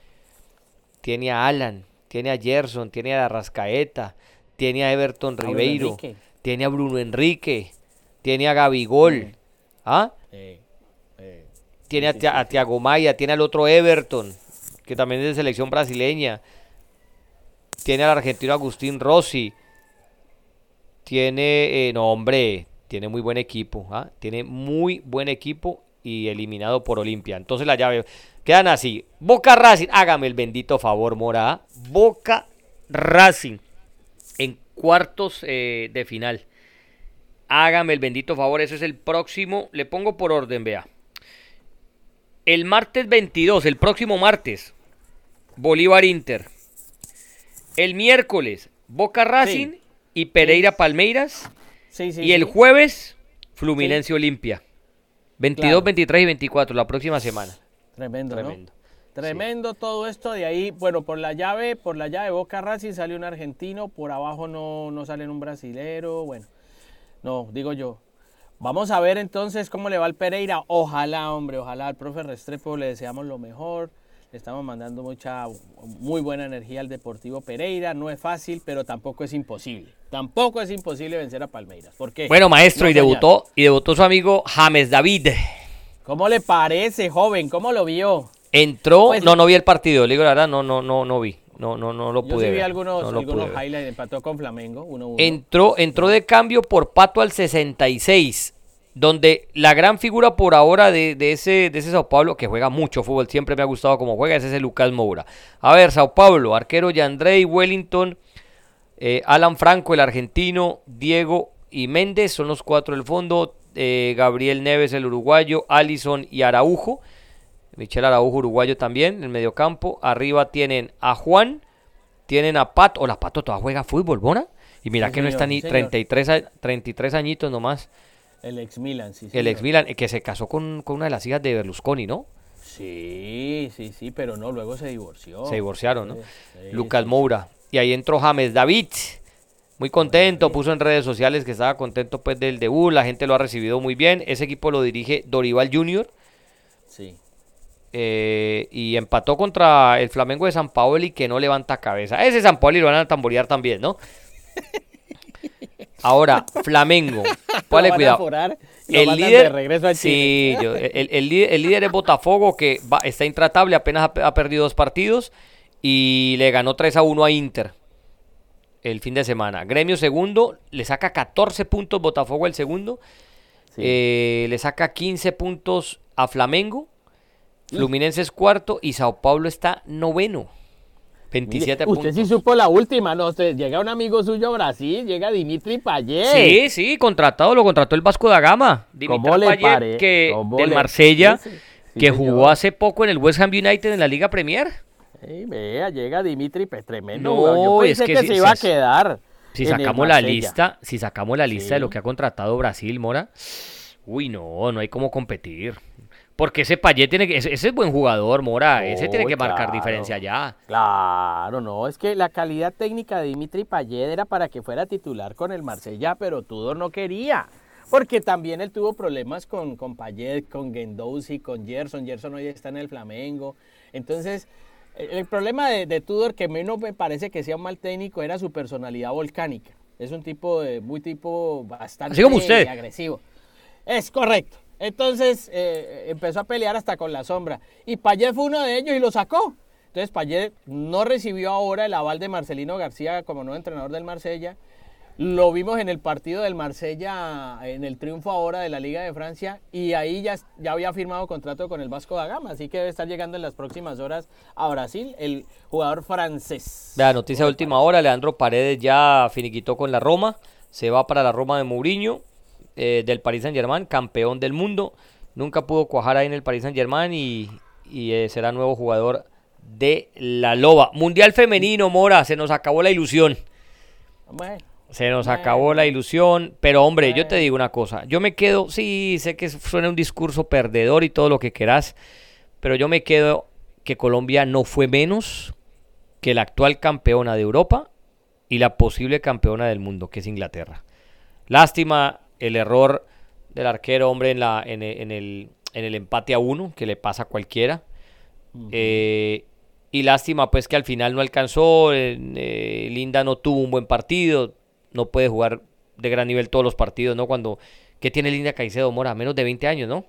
tiene a Alan, tiene a Gerson, tiene a Rascaeta, tiene a Everton Ribeiro, tiene a Bruno Enrique, tiene a Gabigol, ¿ah? Eh, eh, Tiene a, a Thiago Maia, tiene al otro Everton, que también es de selección brasileña. Tiene al argentino Agustín Rossi. Tiene, eh, no hombre, tiene muy buen equipo. ¿ah? Tiene muy buen equipo y eliminado por Olimpia. Entonces la llave quedan así. Boca Racing, hágame el bendito favor, Mora. Boca Racing en cuartos eh, de final. Hágame el bendito favor, ese es el próximo. Le pongo por orden, vea. El martes 22, el próximo martes, Bolívar Inter. El miércoles, Boca Racing y Pereira Palmeiras. sí, sí, y el jueves, Fluminense Olimpia. 22, Claro. 23 y 24, la próxima semana. Tremendo, ¿no? Tremendo. Tremendo todo esto de ahí. Bueno, por la llave, por la llave Boca Racing sale un argentino, por abajo no, no sale un brasilero. Bueno, no, digo yo. Vamos a ver entonces cómo le va al Pereira. Ojalá, hombre, ojalá al profe Restrepo le deseamos lo mejor. Le estamos mandando mucha, muy buena energía al Deportivo Pereira. No es fácil, pero tampoco es imposible. Tampoco es imposible vencer a Palmeiras. ¿Por qué? Bueno, maestro, No y debutó, y debutó su amigo James David. ¿Cómo le parece, joven? ¿Cómo lo vio? Entró, Pues- no, no vi el partido, le digo la verdad, no, no, no, no vi. No, no, no lo Yo pude sí vi ver, algunos, no algunos highlights. Empató con Flamengo, 1-1. Entró, entró de cambio por Pato al 66, donde la gran figura por ahora de, de ese, de ese Sao Paulo, que juega mucho fútbol, siempre me ha gustado cómo juega, es ese Lucas Moura. A ver, Sao Paulo, arquero Yandrei, Wellington, eh, Alan Franco, el argentino, Diego y Méndez, son los cuatro del fondo, eh, Gabriel Neves, el uruguayo, Allison y Araujo. Michel Araujo, uruguayo también, en el mediocampo. Arriba tienen a Juan, tienen a Pato. O la Pato todavía juega fútbol, ¿bona? Y mira Sí, que no está ni sí, señor. 33, a- 33 añitos nomás. El ex Milan, sí. El señor. ex Milan, que se casó con, con una de las hijas de Berlusconi, ¿no? Sí, sí, sí, pero no, luego se divorció. Se divorciaron, ¿no? Sí, sí, Lucas sí. Moura. Y ahí entró James David. Muy contento, puso en redes sociales que estaba contento pues del debut, la gente lo ha recibido muy bien. Ese equipo lo dirige Dorival Junior. Sí. eh, y empató contra el Flamengo de San Paoli que no levanta cabeza. Ese San Paoli lo van a tamborear también, ¿no? Ahora, Flamengo. A cuidado. El líder, regreso sí, Chile. yo- el, el líder, el líder es Botafogo que va- está intratable, apenas ha, ha perdido dos partidos y le ganó 3 a 1 a Inter el fin de semana. Gremio segundo, le saca 14 puntos Botafogo el segundo, Sí. eh, le saca 15 puntos a Flamengo, Fluminense es cuarto y Sao Paulo está noveno. 27 Mire, usted puntos. sí supo la última, ¿no? Usted, llega un amigo suyo a Brasil, llega Dimitri Payet. Sí, sí, contratado, lo contrató el Vasco da Gama. ¿Cómo Dimitar le Payet, que del Marsella, Sí, sí, sí, que señor. jugó hace poco en el West Ham United en la Liga Premier. Ey, vea, llega Dimitri, pues tremendo. No. Yo es pensé que que, si- se iba a quedar. Si sacamos la lista, si sacamos la lista de lo que ha contratado Brasil, Mora, uy, no, no hay cómo competir. Porque ese Payet tiene que, ese, ese es buen jugador, Mora, ese tiene que marcar diferencia ya. Claro, no, es que la calidad técnica de Dimitri Payet era para que fuera titular con el Marsella, pero Tudor no quería. Porque también él tuvo problemas con, con Payet, con Gendouzi, con Gerson. Gerson hoy está en el Flamengo. Entonces, el, problema de, de Tudor, que a mí no me parece que sea un mal técnico, era su personalidad volcánica. Es un tipo de, muy tipo bastante Así como usted. agresivo. Es correcto. Entonces eh, empezó a pelear hasta con la sombra. Y Payet fue uno de ellos y lo sacó. Entonces Payet no recibió ahora el aval de Marcelino García como nuevo entrenador del Marsella. Lo vimos en el partido del Marsella, en el triunfo ahora de la Liga de Francia, y ahí ya, ya había firmado contrato con el Vasco da Gama, así que debe estar llegando en las próximas horas a Brasil, el jugador francés. La noticia de última hora, Leandro Paredes ya finiquitó con la Roma, se va para la Roma de Mourinho, eh, del Paris Saint Germain, campeón del mundo, nunca pudo cuajar ahí en el Paris Saint Germain y, y eh, será nuevo jugador de la Loba. Mundial femenino, Mora, se nos acabó la ilusión. Bueno. Se nos acabó la ilusión, pero hombre, yo te digo una cosa, yo me quedo, sí, sé que suena un discurso perdedor y todo lo que quieras, pero yo me quedo que Colombia no fue menos que la actual campeona de Europa y la posible campeona del mundo, que es Inglaterra. Lástima el error del arquero, hombre, en, la, en, el, en el empate a uno, que le pasa a cualquiera. Eh, y lástima pues que al final no alcanzó, eh, Linda no tuvo un buen partido, no puede jugar de gran nivel todos los partidos, ¿no? Cuando, ¿qué tiene Linda Caicedo, Mora? Menos de 20 años, ¿no?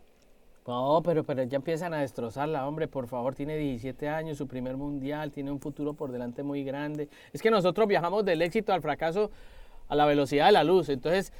No, pero, pero ya empiezan a destrozarla, hombre, por favor, tiene 17 años, su primer mundial, tiene un futuro por delante muy grande. Es que nosotros viajamos del éxito al fracaso a la velocidad de la luz, entonces,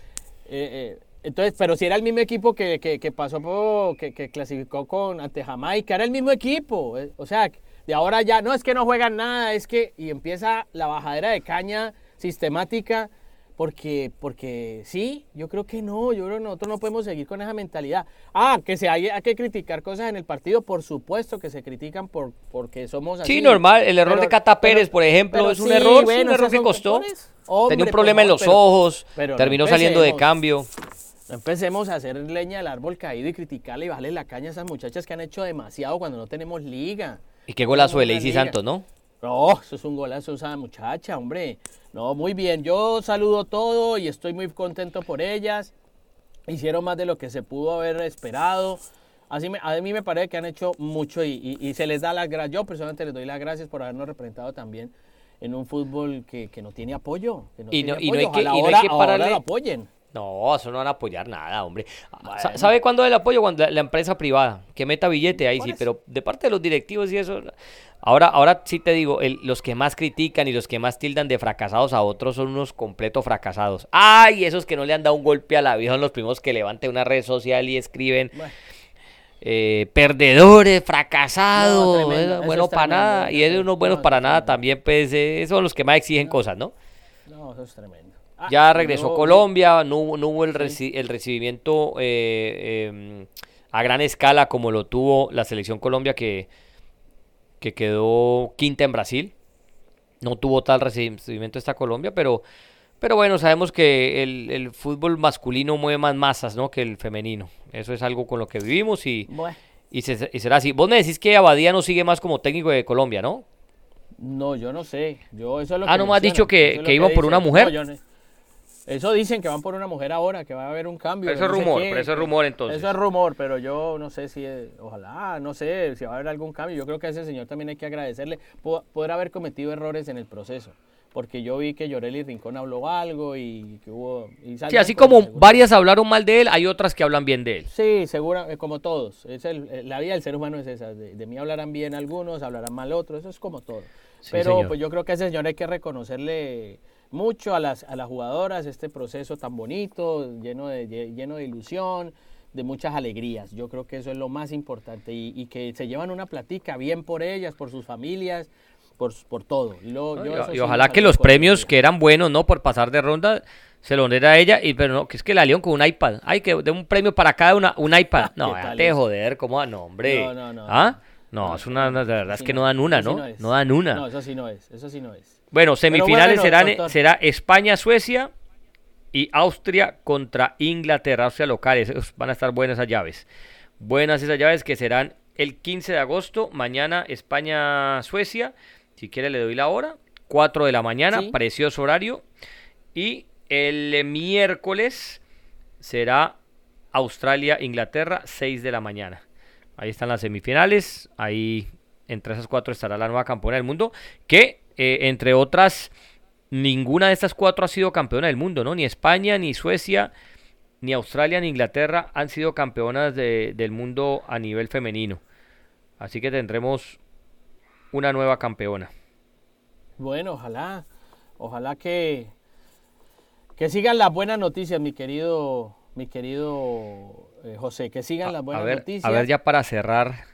eh, eh, entonces pero si era el mismo equipo que, que, pasó, por, que, que, clasificó con ante Jamaica, era el mismo equipo, eh, o sea, de ahora ya, no es que no juegan nada, es que, y empieza la bajadera de caña sistemática porque, porque sí, yo creo que no, yo creo que nosotros no podemos seguir con esa mentalidad. Ah, que se hay, hay que criticar cosas en el partido, por supuesto que se critican por, porque somos así. Sí, normal, el error de Cata Pérez, por ejemplo, es un error, un error que costó. Tenía un problema en los ojos, terminó saliendo de cambio. No empecemos a hacer leña del árbol caído y criticarle y bajarle la caña a esas muchachas que han hecho demasiado cuando no tenemos liga. Y qué golazo de Lacey Santos, ¿no? No, eso es un golazo esa muchacha, hombre. No, muy bien. Yo saludo todo y estoy muy contento por ellas. Hicieron más de lo que se pudo haber esperado. Así me, a mí me parece que han hecho mucho y, se les da las gracias. Yo personalmente les doy las gracias por habernos representado también en un fútbol que, no tiene apoyo. y, no, hay que, pararle... lo apoyen. No, eso no van a apoyar nada, hombre. ¿Sabe cuándo es el apoyo? Cuando la, empresa privada, que meta billete ahí sí, pero de parte de los directivos y eso. Ahora, ahora sí te digo, los que más critican y los que más tildan de fracasados a otros son unos completos fracasados. Ay, esos que no le han dado un golpe a la vida son los primos que levanten una red social y escriben. Eh, perdedores, fracasados, bueno para nada, y esos unos buenos para nada también, pues esos son los que más exigen cosas, ¿no? No, eso es tremendo. Ah, ya regresó Colombia, no, hubo el, el recibimiento eh, em, a gran escala como lo tuvo la selección Colombia que, que quedó quinta en Brasil. No tuvo tal recibimiento esta Colombia, pero, pero bueno, sabemos que el, fútbol masculino mueve más masas ¿no? que el femenino. Eso es algo con lo que vivimos y, y, será así. Vos me decís que Abadía no sigue más como técnico de Colombia, ¿no? No, yo no sé. Yo, eso es lo ah, ¿no me has dicho que, que, iba por una mujer? Eso dicen que van por una mujer ahora, que va a haber un cambio. eso es rumor, pero eso es rumor entonces. Eso es rumor, pero yo no sé si, ojalá, no sé si va a haber algún cambio. Yo creo que a ese señor también hay que agradecerle. Poder haber cometido errores en el proceso. Porque yo vi que Llorelli Rincón habló algo y que hubo... sí, así como varias hablaron mal de él, hay otras que hablan bien de él. Sí, seguro, eh, como todos. Es el, la vida del ser humano es esa. De, mí hablarán bien algunos, hablarán mal otros, eso es como todo. pero pues yo creo que a ese señor hay que reconocerle mucho a las, a las jugadoras este proceso tan bonito, lleno de, lleno de ilusión, de muchas alegrías. Yo creo que eso es lo más importante y, que se llevan una platica bien por ellas, por sus familias, por, por todo. Y, ojalá que los premios que eran buenos, ¿no? Por pasar de ronda, se lo diera a ella, y pero no, que es que la León con un iPad. Ay, que de un premio para cada una, un iPad. No, te joder, ¿cómo? No, hombre. No, no, no. ¿Ah? No, es una, de verdad es que no, dan una, ¿no? no, dan una. No, eso sí no es, eso sí no es. Bueno, semifinales serán, será España-Suecia y Austria contra Inglaterra, Austria locales. Van a estar buenas esas llaves. Buenas esas llaves que serán el 15 de agosto, mañana España-Suecia. Si quiere le doy la hora. 4 de la mañana, precioso horario. Y el miércoles será Australia-Inglaterra, 6 de la mañana. Ahí están las semifinales. Ahí entre esas cuatro estará la nueva campeona del mundo. Que eh, entre otras, ninguna de estas cuatro ha sido campeona del mundo, ¿no? Ni España, ni Suecia, ni Australia ni Inglaterra han sido campeonas del mundo a nivel femenino. Así que tendremos una nueva campeona. Bueno, ojalá, ojalá que, que sigan las buenas noticias, mi querido, mi querido eh, José, que sigan las buenas noticias. A ver, ya para cerrar.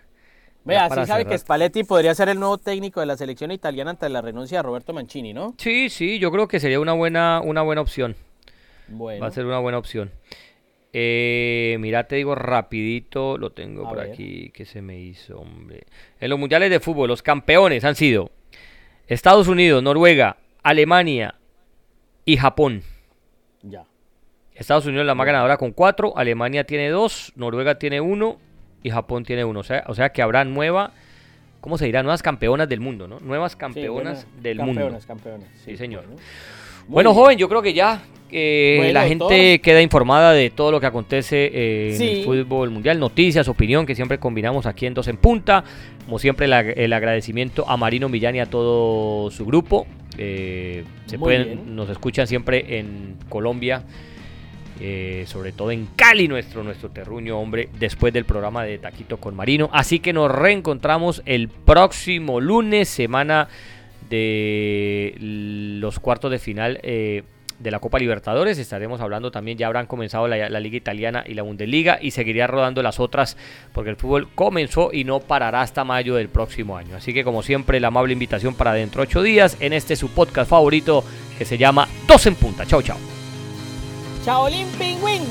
Vea, sí sabe que Spalletti podría ser el nuevo técnico de la selección italiana ante la renuncia de Roberto Mancini, ¿no? Sí, sí, yo creo que sería una buena, una buena opción. Va a ser una buena opción. Eh, mira, te digo rapidito, lo tengo por aquí, que se me hizo, hombre. En los mundiales de fútbol, los campeones han sido Estados Unidos, Noruega, Alemania y Japón. Ya. Estados Unidos es la más ganadora con cuatro, Alemania tiene dos, Noruega tiene uno y Japón tiene uno. O sea, o sea que habrá nueva, ¿cómo se dirá? Nuevas campeonas del mundo, ¿no? Nuevas campeonas del mundo. Campeonas, campeonas. Sí, señor. Bueno, joven, yo creo que ya la gente queda informada de todo lo que acontece eh, en el fútbol mundial, noticias, opinión, que siempre combinamos aquí en Dos en Punta. Como siempre, el agradecimiento a Marino Millán y a todo su grupo. Eh, se pueden, nos escuchan siempre en Colombia, eh, sobre todo en Cali, nuestro, nuestro terruño, hombre, después del programa de Taquito con Marino. Así que nos reencontramos el próximo lunes, semana de los cuartos de final eh, de la Copa Libertadores. Estaremos hablando también, ya habrán comenzado la, Liga Italiana y la Bundesliga y seguiría rodando las otras porque el fútbol comenzó y no parará hasta mayo del próximo año. Así que como siempre, la amable invitación para dentro de ocho días en este su podcast favorito que se llama Dos en Punta. Chao, chao. Chao, Pingüín.